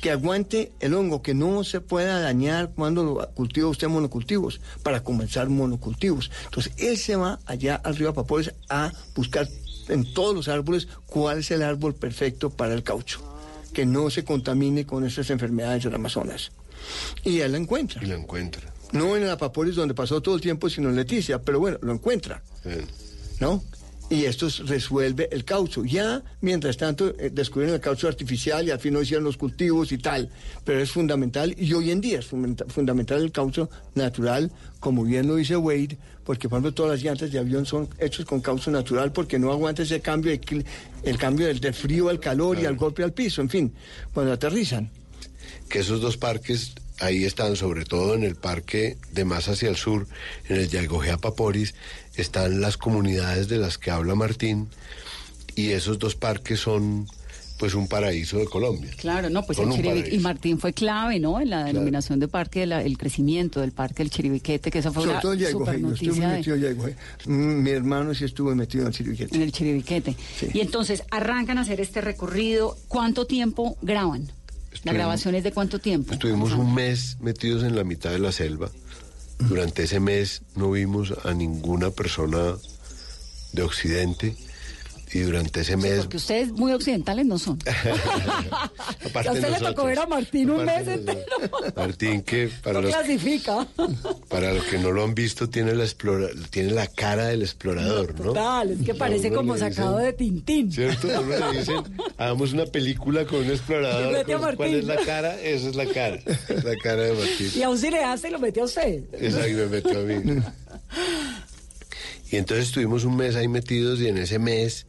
que aguante el hongo, que no se pueda dañar cuando lo cultiva usted monocultivos, para comenzar monocultivos. Entonces él se va allá al río Apaporis a buscar en todos los árboles cuál es el árbol perfecto para el caucho, que no se contamine con estas enfermedades del Amazonas. Y él la encuentra. Y lo encuentra. No en el Apaporis donde pasó todo el tiempo, sino en Leticia, pero bueno, lo encuentra. ¿no? Y esto es- resuelve el caucho. Ya, mientras tanto, eh, descubrieron el caucho artificial y al fin no hicieron los cultivos y tal. Pero es fundamental, y hoy en día es fundamenta- fundamental el caucho natural, como bien lo dice Wade, porque por ejemplo todas las llantas de avión son hechas con caucho natural porque no aguanta ese cambio, de el cambio del, del frío al calor y al golpe al piso, en fin, cuando aterrizan. Que esos dos parques ahí están, sobre todo en el parque de más hacia el sur, en el Yaigojea Paporis, están las comunidades de las que habla Martín, y esos dos parques son pues un paraíso de Colombia. Claro, no, pues Son el Chiribiquete, y Martín fue clave, ¿no? En la denominación de parque, de la- el crecimiento del parque del Chiribiquete, que esa fue Sobre una super Yaigojé, yo estuve noticia de- metido. Mm, Mi hermano sí estuvo metido en el Chiribiquete. en el Chiribiquete. Y entonces arrancan a hacer este recorrido. ¿Cuánto tiempo graban? ¿La grabación es de cuánto tiempo? Estuvimos un mes metidos en la mitad de la selva, Durante ese mes no vimos a ninguna persona de Occidente y durante ese mes... Porque ustedes muy occidentales no son. aparte a usted le tocó ver a Martín un mes entero. Martín que para No los, clasifica. para los que no lo han visto tiene la explora, tiene la cara del explorador, ¿no? Total, es que parece como dicen- sacado de Tintín. ¿Cierto? Uno le dicen, hagamos una película con un explorador. a ¿cuál- ¿Cuál Martín. es la cara? Esa es la cara. La cara de Martín. Y a un cineasta y lo metió a usted. Ahí me metió a mí. Y entonces estuvimos un mes ahí metidos y en ese mes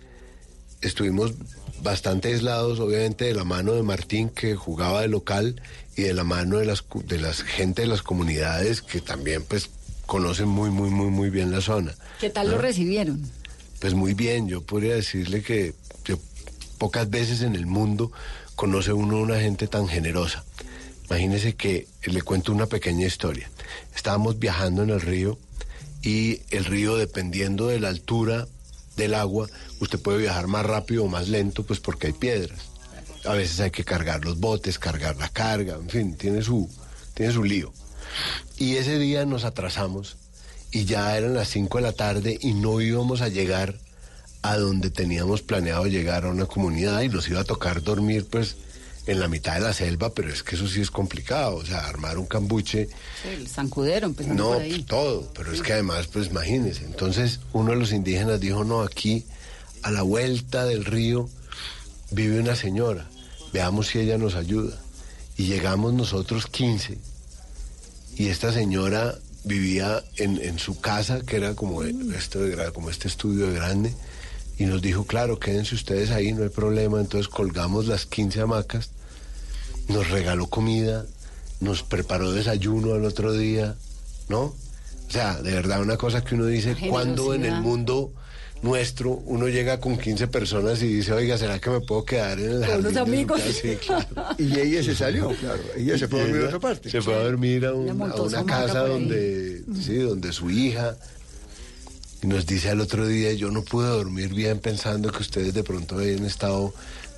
estuvimos bastante aislados, obviamente, de la mano de Martín, que jugaba de local, y de la mano de las, de las gente de las comunidades que también, pues, conocen muy, muy, muy, muy bien la zona. ¿Qué tal lo recibieron? Pues muy bien, yo podría decirle que, que pocas veces en el mundo conoce uno una gente tan generosa. Imagínese que le cuento una pequeña historia. Estábamos viajando en el río y el río, dependiendo de la altura del agua, usted puede viajar más rápido o más lento, pues porque hay piedras. A veces hay que cargar los botes, cargar la carga, en fin, tiene su, tiene su lío. Y ese día nos atrasamos y ya eran las 5 de la tarde y no íbamos a llegar a donde teníamos planeado llegar a una comunidad y nos iba a tocar dormir pues en la mitad de la selva, pero es que eso sí es complicado, o sea, armar un cambuche, El zancudero, no, por ahí. todo, pero es que además, pues imagínense, entonces uno de los indígenas dijo, no, aquí a la vuelta del río vive una señora, veamos si ella nos ayuda. Y llegamos nosotros 15 y esta señora vivía en, en su casa, que era como, este, de gra- como este estudio de grande, y nos dijo, claro, quédense ustedes ahí, no hay problema. Entonces colgamos las 15 hamacas, nos regaló comida, nos preparó desayuno al otro día, ¿no? O sea, de verdad, una cosa que uno dice, cuando en el mundo nuestro uno llega con 15 personas y dice, oiga, ¿será que me puedo quedar en el Con jardín unos de su amigos. casa?" Sí, claro. Y ella se salió, claro. Ella se fue a dormir a otra parte. Se fue a dormir a, un- a una casa donde, sí, donde su hija. Y nos dice al otro día, yo no pude dormir bien pensando que ustedes de pronto habían estado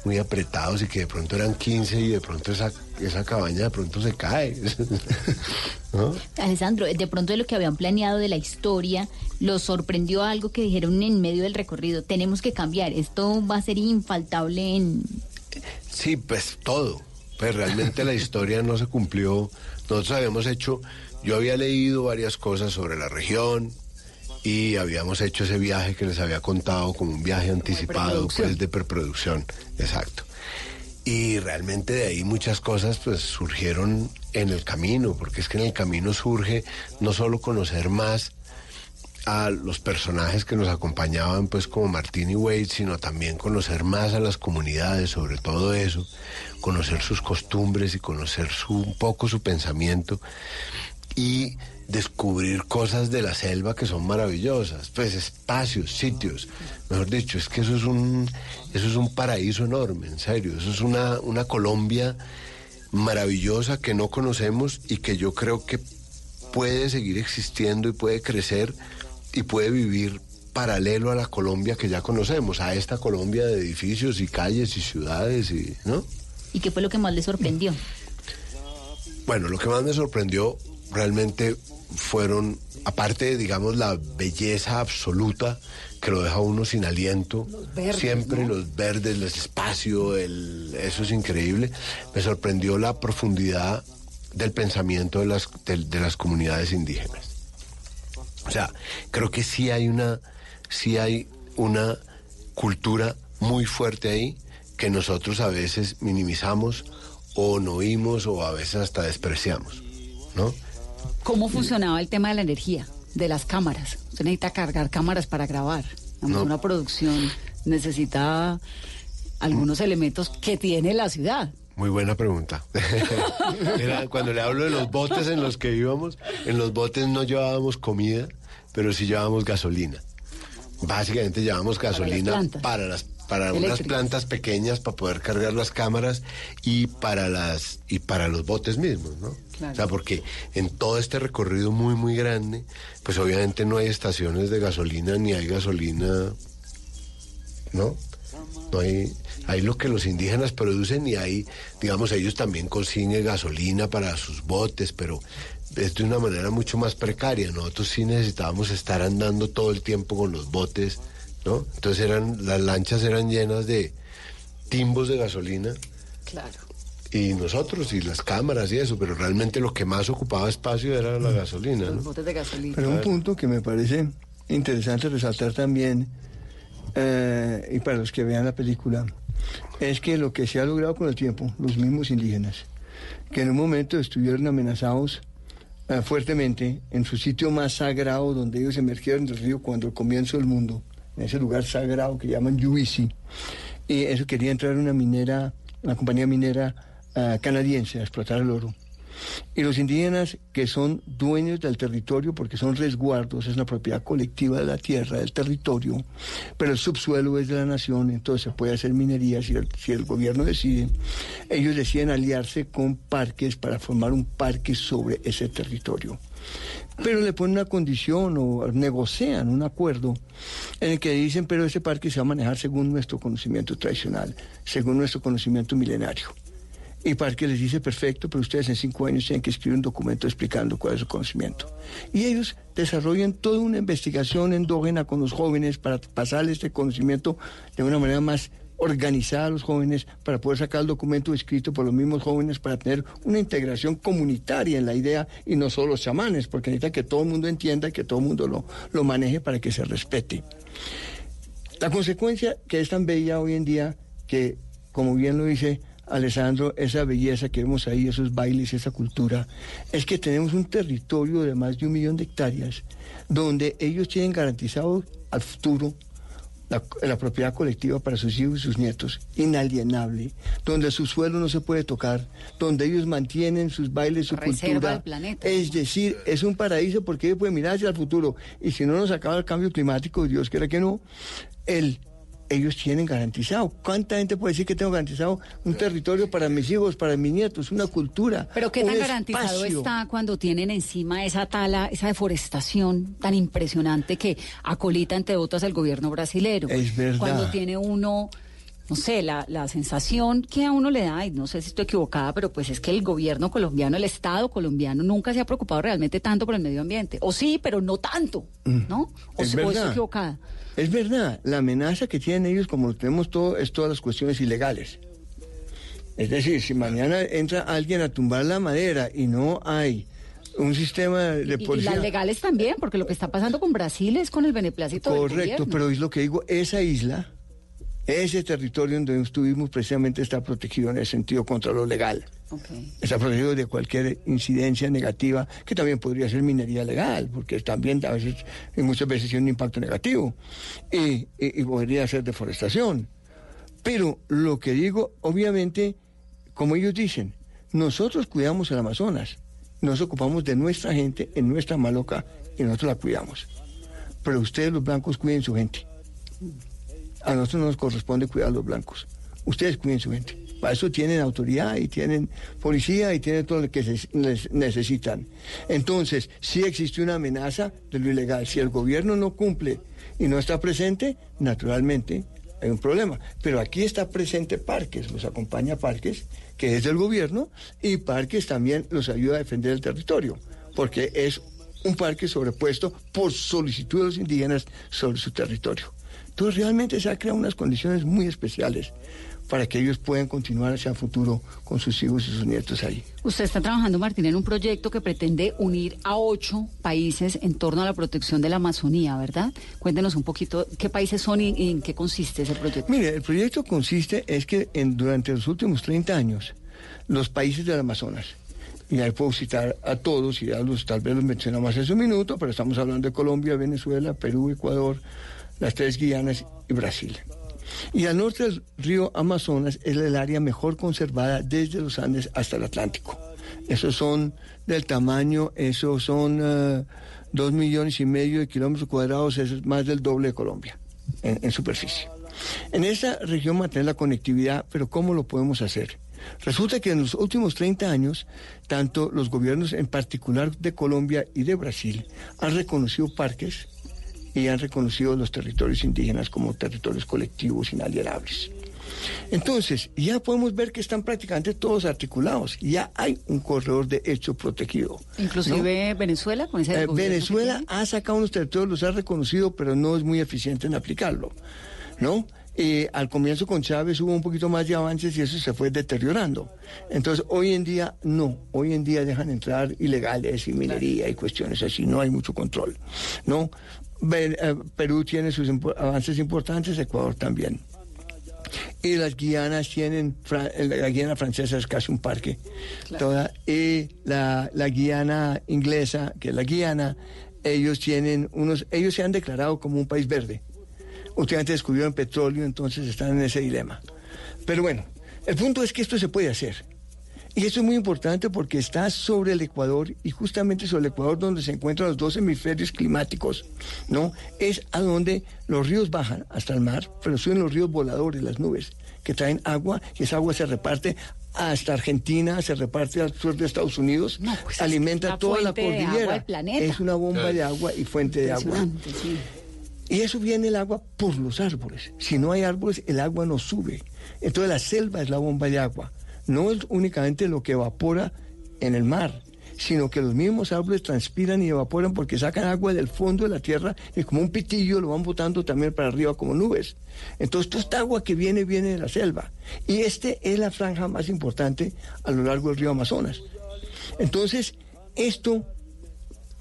muy apretados y que de pronto eran 15 y de pronto esa, esa cabaña de pronto se cae. ¿No? Alessandro, de pronto de lo que habían planeado de la historia, los sorprendió algo que dijeron en medio del recorrido. Tenemos que cambiar, esto va a ser infaltable en... Sí, pues todo. Pues realmente la historia no se cumplió. Nosotros habíamos hecho, yo había leído varias cosas sobre la región y habíamos hecho ese viaje que les había contado como un viaje anticipado, pues de preproducción, exacto. Y realmente de ahí muchas cosas pues surgieron en el camino, porque es que en el camino surge no solo conocer más a los personajes que nos acompañaban, pues como Martín y Wade, sino también conocer más a las comunidades, sobre todo eso, conocer sus costumbres y conocer su, un poco su pensamiento y descubrir cosas de la selva que son maravillosas, pues espacios, sitios, mejor dicho, es que eso es un, eso es un paraíso enorme, en serio, eso es una, una Colombia maravillosa que no conocemos y que yo creo que puede seguir existiendo y puede crecer y puede vivir paralelo a la Colombia que ya conocemos, a esta Colombia de edificios y calles y ciudades y, ¿no? ¿Y qué fue lo que más le sorprendió? Bueno, lo que más me sorprendió realmente fueron, aparte, digamos, la belleza absoluta que lo deja uno sin aliento, verdes, siempre los verdes, el espacio, el, eso es increíble. Me sorprendió la profundidad del pensamiento de las, de, de las comunidades indígenas. O sea, creo que sí hay una, sí hay una cultura muy fuerte ahí que nosotros a veces minimizamos o no oímos o a veces hasta despreciamos, ¿no? ¿Cómo funcionaba el tema de la energía, de las cámaras? Usted necesita cargar cámaras para grabar. No. Una producción necesita algunos elementos que tiene la ciudad. Muy buena pregunta. Era, cuando le hablo de los botes en los que íbamos, en los botes no llevábamos comida, pero sí llevábamos gasolina. Básicamente llevábamos gasolina para las para unas Eléctricas. plantas pequeñas para poder cargar las cámaras y para las y para los botes mismos, ¿no? Claro. O sea, porque en todo este recorrido muy muy grande, pues obviamente no hay estaciones de gasolina ni hay gasolina, ¿no? No hay, hay lo que los indígenas producen y hay, digamos, ellos también consiguen gasolina para sus botes, pero es de una manera mucho más precaria. Nosotros sí necesitábamos estar andando todo el tiempo con los botes, ¿no? Entonces eran, las lanchas eran llenas de timbos de gasolina. Claro. Y nosotros y las cámaras y eso, pero realmente lo que más ocupaba espacio era la gasolina. Los ¿no? botes de gasolina. Pero un punto que me parece interesante resaltar también, eh, y para los que vean la película, es que lo que se ha logrado con el tiempo, los mismos indígenas, que en un momento estuvieron amenazados eh, fuertemente en su sitio más sagrado, donde ellos emergieron del río cuando el comienzo del mundo, en ese lugar sagrado que llaman Yuisi, y eso quería entrar una minera, una compañía minera eh, canadiense a explotar el oro. Y los indígenas que son dueños del territorio porque son resguardos, es una propiedad colectiva de la tierra, del territorio, pero el subsuelo es de la nación, entonces se puede hacer minería si el, si el gobierno decide. Ellos deciden aliarse con parques para formar un parque sobre ese territorio. Pero le ponen una condición o negocian un acuerdo en el que dicen, pero ese parque se va a manejar según nuestro conocimiento tradicional, según nuestro conocimiento milenario. Y Parque les dice, perfecto, pero ustedes en cinco años tienen que escribir un documento explicando cuál es su conocimiento. Y ellos desarrollan toda una investigación endógena con los jóvenes para pasarles este conocimiento de una manera más organizada a los jóvenes para poder sacar el documento escrito por los mismos jóvenes para tener una integración comunitaria en la idea y no solo los chamanes, porque necesita que todo el mundo entienda y que todo el mundo lo, lo maneje para que se respete. La consecuencia que es tan bella hoy en día que, como bien lo dice Alessandro, esa belleza que vemos ahí, esos bailes, esa cultura, es que tenemos un territorio de más de un millón de hectáreas donde ellos tienen garantizado al futuro la, la, propiedad colectiva para sus hijos y sus nietos, inalienable, donde su suelo no se puede tocar, donde ellos mantienen sus bailes, su Reserva cultura. planeta. Es decir, es un paraíso porque ellos pueden mirar hacia el futuro. Y si no nos acaba el cambio climático, Dios quiera que no, el ellos tienen garantizado. ¿Cuánta gente puede decir que tengo garantizado un territorio para mis hijos, para mis nietos, una cultura? Pero qué tan garantizado espacio? está cuando tienen encima esa tala, esa deforestación tan impresionante que acolita entre otras el gobierno brasilero. Es verdad. Cuando tiene uno no sé, la, la sensación que a uno le da, y no sé si estoy equivocada, pero pues es que el gobierno colombiano, el Estado colombiano, nunca se ha preocupado realmente tanto por el medio ambiente. O sí, pero no tanto, ¿no? O, Es o estoy equivocada. Es verdad, la amenaza que tienen ellos, como lo tenemos todo, es todas las cuestiones ilegales. Es decir, si mañana entra alguien a tumbar la madera y no hay un sistema de Y, y policía... las legales también, porque lo que está pasando con Brasil es con el beneplácito Correcto, pero es lo que digo, esa isla, ese territorio donde estuvimos precisamente está protegido en el sentido contra lo legal. Está protegido de cualquier incidencia negativa, que también podría ser minería legal, porque también a veces, muchas veces tiene un impacto negativo, y, y- y podría ser deforestación. Pero lo que digo, obviamente, como ellos dicen, nosotros cuidamos el Amazonas, nos ocupamos de nuestra gente en nuestra maloca y nosotros la cuidamos. Pero ustedes los blancos cuiden su gente. A nosotros no nos corresponde cuidar a los blancos. Ustedes cuiden su gente. Para eso tienen autoridad y tienen policía y tienen todo lo que les necesitan. Entonces, si existe una amenaza de lo ilegal, si el gobierno no cumple y no está presente, naturalmente hay un problema. Pero aquí está presente Parques, los acompaña Parques, que es del gobierno, y Parques también los ayuda a defender el territorio, porque es un parque sobrepuesto por solicitud de los indígenas sobre su territorio. Entonces realmente se han creado unas condiciones muy especiales para que ellos puedan continuar hacia el futuro con sus hijos y sus nietos ahí. Usted está trabajando, Martín, en un proyecto que pretende unir a ocho países en torno a la protección de la Amazonía, ¿verdad? Cuéntenos un poquito qué países son y, y en qué consiste ese proyecto. Mire, el proyecto consiste es que en, durante los últimos 30 años, los países del Amazonas, y ahí puedo citar a todos, y ya los, tal vez los mencionamos hace un minuto, pero estamos hablando de Colombia, Venezuela, Perú, Ecuador, las tres Guianas y Brasil. Y al norte del río Amazonas es el área mejor conservada desde los Andes hasta el Atlántico. Esos son del tamaño, esos son eh, dos millones y medio de kilómetros cuadrados, es más del doble de Colombia en, en superficie. En esa región mantener la conectividad, pero ¿cómo lo podemos hacer? Resulta que en los últimos 30 años, tanto los gobiernos en particular de Colombia y de Brasil han reconocido parques y han reconocido los territorios indígenas como territorios colectivos inalienables. Entonces, ya podemos ver que están prácticamente todos articulados. Ya hay un corredor de hecho protegido. Inclusive Venezuela con ese Eh, Venezuela ha sacado unos territorios, los ha reconocido, pero no es muy eficiente en aplicarlo, ¿no? Eh, al comienzo con Chávez hubo un poquito más de avances y eso se fue deteriorando. Entonces, hoy en día no, hoy en día dejan entrar ilegales y minería y cuestiones así, no hay mucho control, ¿no? Eh, Perú tiene sus avances importantes, Ecuador también. Y las Guianas tienen, eh, la Guiana francesa es casi un parque. Toda, y la, la Guiana inglesa, que es la Guiana, ellos tienen unos, ellos se han declarado como un país verde. Últimamente descubrieron petróleo, entonces están en ese dilema. Pero bueno, el punto es que esto se puede hacer. Y eso es muy importante porque está sobre el Ecuador y justamente sobre el Ecuador donde se encuentran los dos hemisferios climáticos, ¿no? Es a donde los ríos bajan hasta el mar, pero suben los ríos voladores, las nubes, que traen agua y esa agua se reparte hasta Argentina, se reparte al sur de Estados Unidos, pues es alimenta toda la fuente de agua cordillera. del planeta. Es una bomba de agua y fuente de agua. Sí. Y eso viene el agua por los árboles. Si no hay árboles, el agua no sube. Entonces la selva es la bomba de agua. No es únicamente lo que evapora en el mar, sino que los mismos árboles transpiran y evaporan porque sacan agua del fondo de la tierra y como un pitillo lo van botando también para arriba como nubes. Entonces toda esta agua que viene viene de la selva. Y este es la franja más importante a lo largo del río Amazonas. Entonces, esto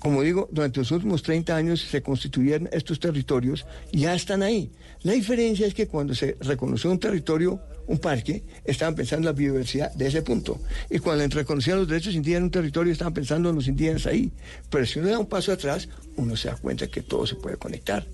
como digo, durante los últimos 30 años se constituyeron estos territorios, ya están ahí. La diferencia es que cuando se reconoció un territorio, un parque, estaban pensando en la biodiversidad de ese punto. Y cuando reconocían los derechos indígenas en un territorio, estaban pensando en los indígenas ahí. Pero si uno da un paso atrás, uno se da cuenta que todo se puede conectar.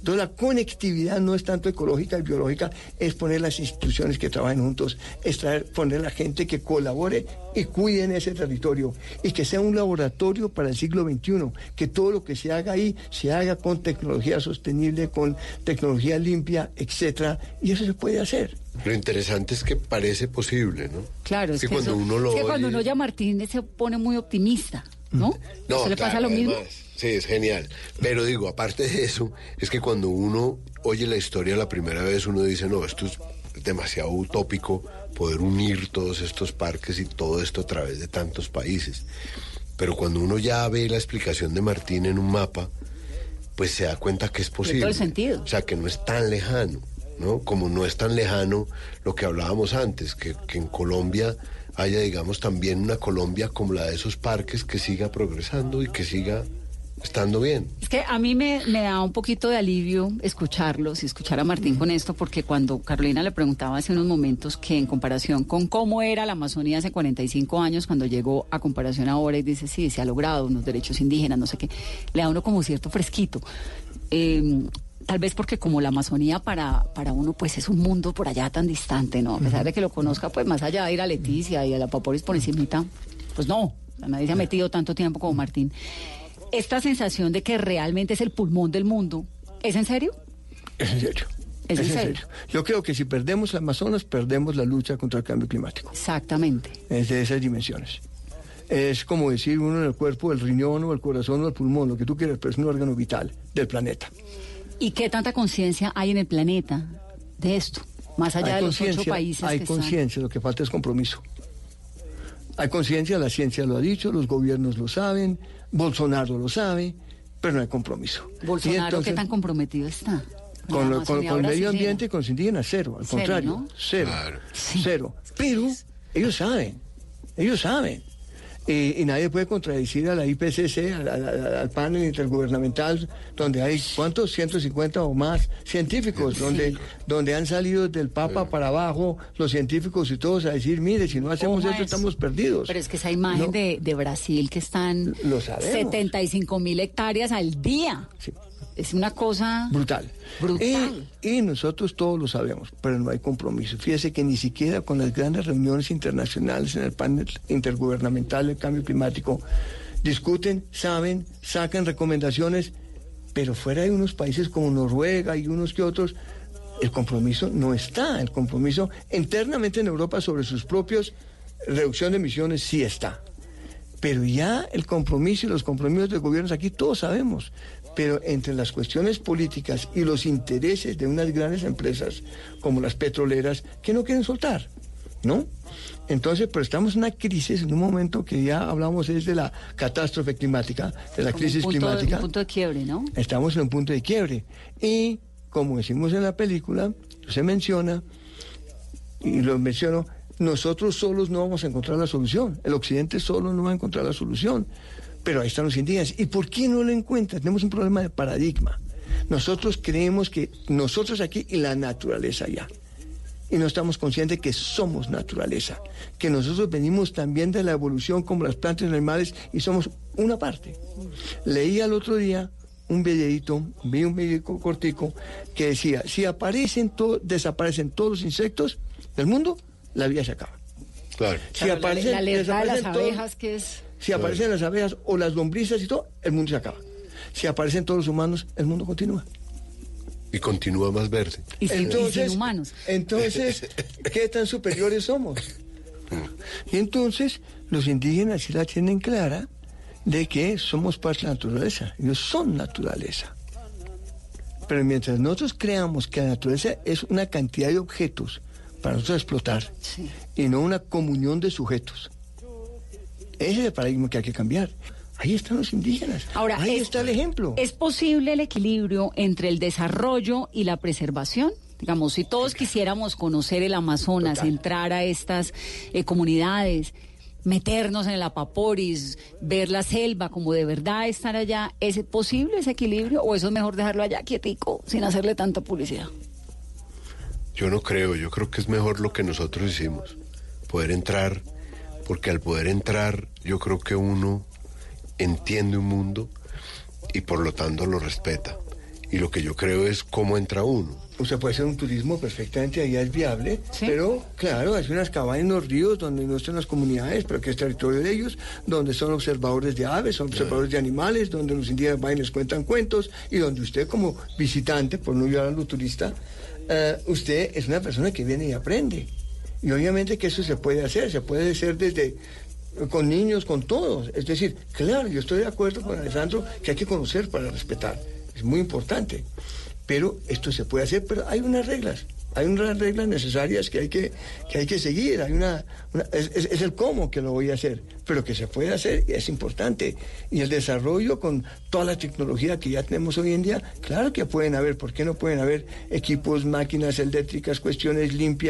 Entonces la conectividad no es tanto ecológica y biológica, es poner las instituciones que trabajen juntos, es traer, poner la gente que colabore y cuide en ese territorio y que sea un laboratorio para el siglo XXI, que todo lo que se haga ahí se haga con tecnología sostenible, con tecnología limpia, etcétera, y eso se puede hacer. Lo interesante es que parece posible, ¿no? Claro, es que que, cuando eso- uno lo es que cuando uno oye a Martínez se pone muy optimista, ¿no? No, ¿Eso le pasa claro, lo mismo? además, Sí, es genial. Pero digo, aparte de eso, es que cuando uno oye la historia la primera vez, uno dice, no, esto es demasiado utópico poder unir todos estos parques y todo esto a través de tantos países. Pero cuando uno ya ve la explicación de Martín en un mapa, pues se da cuenta que es posible. todo el sentido. O sea, que no es tan lejano, ¿no? Como no es tan lejano lo que hablábamos antes, que, que en Colombia haya, digamos, también una Colombia como la de esos parques que siga progresando y que siga estando bien. Es que a mí me, da un poquito de alivio escucharlos y escuchar a Martín con esto, porque cuando Carolina le preguntaba hace unos momentos que en comparación con cómo era la Amazonía hace 45 años, cuando llegó a comparación ahora y dice, sí, se ha logrado unos derechos indígenas, no sé qué, le da uno como cierto fresquito. Eh, Tal vez porque como la Amazonía para, para uno pues es un mundo por allá tan distante, ¿no? A pesar de que lo conozca pues más allá de ir a Leticia y a la Paporis por encimita, pues no, nadie se ha metido tanto tiempo como Martín. Esta sensación de que realmente es el pulmón del mundo, ¿es en serio? Es en serio. Es en serio. Yo creo que si perdemos el Amazonas, perdemos la lucha contra el cambio climático. Exactamente. Es de esas dimensiones. Es como decir uno en el cuerpo, el riñón o el corazón o el pulmón, lo que tú quieras, pero es un órgano vital del planeta. ¿Y qué tanta conciencia hay en el planeta de esto? Más allá de los ocho países Hay conciencia, lo que falta es compromiso. Hay conciencia, la ciencia lo ha dicho, los gobiernos lo saben, Bolsonaro lo sabe, pero no hay compromiso. Y Bolsonaro, entonces, ¿qué tan comprometido está? con, la lo- con- Amazonía con el medio ambiente y con los indígenas, cero, al Cero, contrario, ¿no? cero, cero. Pero ellos saben, ellos saben. Eh, y nadie puede contradecir a la IPCC, al, al- al panel intergubernamental, donde hay, ¿cuántos? 150 o más científicos, donde, donde han salido del Papa para abajo los científicos y todos a decir, mire, si no hacemos esto estamos perdidos. Pero es que esa imagen No. de, de Brasil que están Lo sabemos. 75 mil hectáreas al día. Es una cosa Brutal. brutal. Y, y nosotros todos lo sabemos, pero no hay compromiso. Fíjese que ni siquiera con las grandes reuniones internacionales en el panel intergubernamental del cambio climático discuten, saben, sacan recomendaciones, pero fuera hay unos países como Noruega y unos que otros, el compromiso no está. El compromiso internamente en Europa sobre sus propios reducción de emisiones sí está. Pero ya el compromiso y los compromisos de gobiernos aquí todos sabemos. Pero entre las cuestiones políticas y los intereses de unas grandes empresas como las petroleras que no quieren soltar, ¿no? Entonces, pero estamos en una crisis, en un momento que ya hablamos es de la catástrofe climática, de la Como crisis un punto, climática. Un punto de quiebre, ¿no? Estamos en un punto de quiebre. Y, como decimos en la película, se menciona, y lo menciono, nosotros solos no vamos a encontrar la solución. El occidente solo no va a encontrar la solución. Pero ahí están los indígenas. ¿Y por qué no lo encuentran? Tenemos un problema de paradigma. Nosotros creemos que nosotros aquí y la naturaleza allá. Y no estamos conscientes que somos naturaleza, que nosotros venimos también de la evolución como las plantas y animales y somos una parte. Leí el otro día un videito, vi un videito cortico que decía, si aparecen to- desaparecen todos los insectos del mundo, la vida se acaba. Claro. Si Claro, la- aparecen, la alerta de las todos- abejas, que es... si aparecen las abejas o las lombrices y todo, el mundo se acaba. Si aparecen todos los humanos, el mundo continúa. Y continúa más verde. Y sin, y Entonces- sin humanos. Entonces, ¿qué tan superiores somos? Y entonces los indígenas sí la tienen clara de que somos parte de la naturaleza. Ellos son naturaleza. Pero mientras nosotros creamos que la naturaleza es una cantidad de objetos para nosotros explotar y no una comunión de sujetos, ese es el paradigma que hay que cambiar. Ahí están los indígenas. Ahora, ahí es- está el ejemplo. ¿Es posible el equilibrio entre el desarrollo y la preservación? Digamos, si todos quisiéramos conocer el Amazonas, entrar a estas eh, comunidades, meternos en el Apaporis, ver la selva, como de verdad estar allá, ¿es posible ese equilibrio o eso es mejor dejarlo allá quietico, sin hacerle tanta publicidad? Yo no creo, yo creo que es mejor lo que nosotros hicimos, poder entrar, porque al poder entrar yo creo que uno entiende un mundo y por lo tanto lo respeta. Y lo que yo creo es cómo entra uno. Usted puede hacer un turismo perfectamente, allá es viable, pero claro, hay unas cabañas en los ríos donde no están las comunidades, pero que es territorio de ellos, donde son observadores de aves, son observadores de animales, donde los indígenas van y les cuentan cuentos, y donde usted como visitante, por no llevar a lo turista, eh, usted es una persona que viene y aprende. Y obviamente que eso se puede hacer, se puede hacer desde con niños, con todos. Es decir, claro, yo estoy de acuerdo con Alessandro que hay que conocer para respetar. Es muy importante. Pero esto se puede hacer, pero hay unas reglas. Hay unas reglas necesarias que hay que, que, hay que seguir. Hay una, es, el cómo que lo voy a hacer, pero que se puede hacer es importante. Y el desarrollo con toda la tecnología que ya tenemos hoy en día, claro que pueden haber. ¿Por qué no pueden haber equipos, máquinas eléctricas, cuestiones limpias?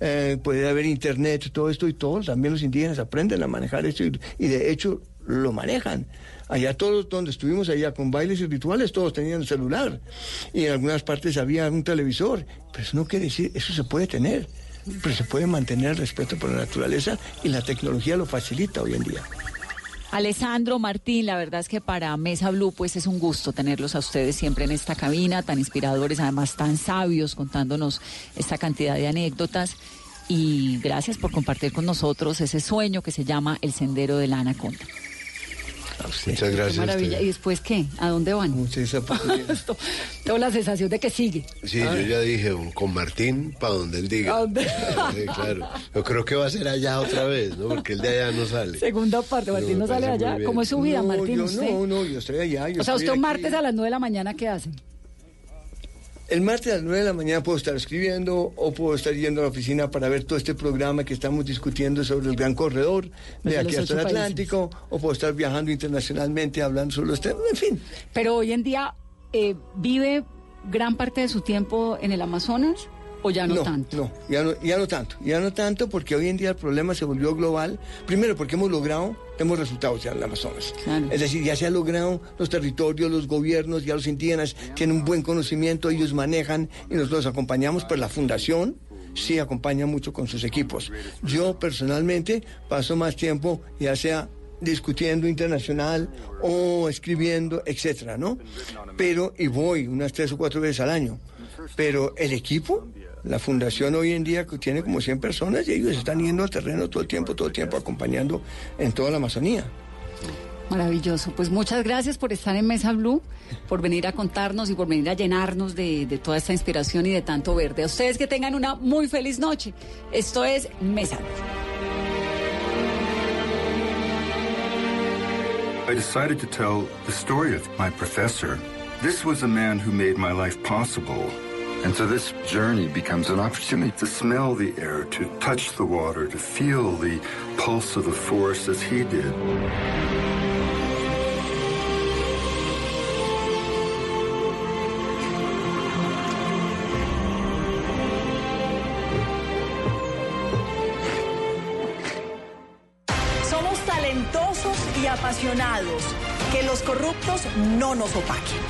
eh, puede haber internet, todo esto y todo. También los indígenas aprenden a manejar esto y de hecho lo manejan. Allá todos donde estuvimos allá con bailes y rituales, todos tenían celular. Y en algunas partes había un televisor. Pero eso no quiere decir, eso se puede tener. Pero se puede mantener el respeto por la naturaleza y la tecnología lo facilita hoy en día. Alessandro, Martín, la verdad es que para Mesa Blue pues es un gusto tenerlos a ustedes siempre en esta cabina, tan inspiradores, además tan sabios, contándonos esta cantidad de anécdotas. Y gracias por compartir con nosotros ese sueño que se llama El Sendero de la Anaconda. Muchas gracias. maravilla. ¿Y después qué? ¿A dónde van? Esto, tengo la sensación de que sigue. Sí, yo ya dije, con Martín, para donde él diga. ¿A dónde? Sí, claro. Yo creo que va a ser allá otra vez, ¿no? Porque el de allá no sale. Segunda parte, Martín No, no, sale allá. ¿Cómo es su vida, No, Martín? yo usted? no, no, yo estoy allá. yo o sea, usted un martes a las 9 de la mañana, ¿qué hace? El martes a las 9 de la mañana puedo estar escribiendo o puedo estar yendo a la oficina para ver todo este programa que estamos discutiendo sobre el gran corredor de de aquí hasta el Atlántico o puedo estar viajando internacionalmente hablando sobre los temas, en fin. Pero hoy en día, eh, ¿vive gran parte de su tiempo en el Amazonas o ya no, tanto? No, ya no, ya no tanto, ya no tanto porque hoy en día el problema se volvió global. Primero porque hemos logrado, tenemos resultados ya en el Amazonas. Es decir, ya se ha logrado los territorios, los gobiernos, ya los indígenas tienen un buen conocimiento, ellos manejan y nosotros acompañamos, pero la fundación sí acompaña mucho con sus equipos. Yo personalmente paso más tiempo, ya sea discutiendo internacional o escribiendo, etcétera, ¿no? Pero, y voy unas tres o cuatro veces al año. Pero el equipo, la fundación hoy en día tiene como 100 personas y ellos están yendo al terreno todo el tiempo, todo el tiempo acompañando en toda la Amazonía. Maravilloso. Pues muchas gracias por estar en Mesa Blue, por venir a contarnos y por venir a llenarnos de, de toda esta inspiración y de tanto verde. A ustedes que tengan una muy feliz noche. Esto es Mesa Blue. I decided to tell the story of my professor This was a man who made my life possible. And so this journey becomes an opportunity to smell the air, to touch the water, to feel the pulse of the forest as he did. Somos talentosos y apasionados. Que los corruptos no nos opaquen.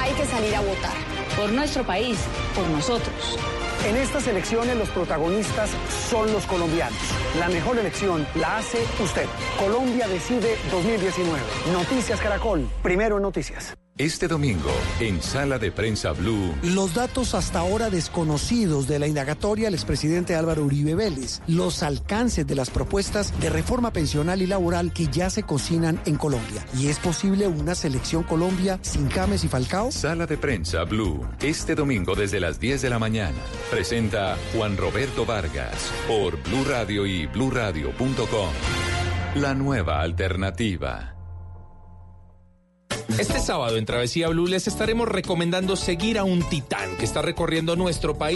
Hay que salir a votar. Por nuestro país, por nosotros. En estas elecciones los protagonistas son los colombianos. La mejor elección la hace usted. Colombia decide 2019. Noticias Caracol. Primero en noticias. Este domingo, en Sala de Prensa Blue, Los datos hasta ahora desconocidos de la indagatoria al expresidente Álvaro Uribe Vélez, los alcances de las propuestas de reforma pensional y laboral que ya se cocinan en Colombia. ¿Y es posible una selección Colombia sin James y Falcao? Sala de Prensa Blue, este domingo desde las 10 de la mañana. Presenta Juan Roberto Vargas por Blue Radio y bluradio.com. La nueva alternativa. Este sábado en Travesía Blue les estaremos recomendando seguir a un titán que está recorriendo nuestro país.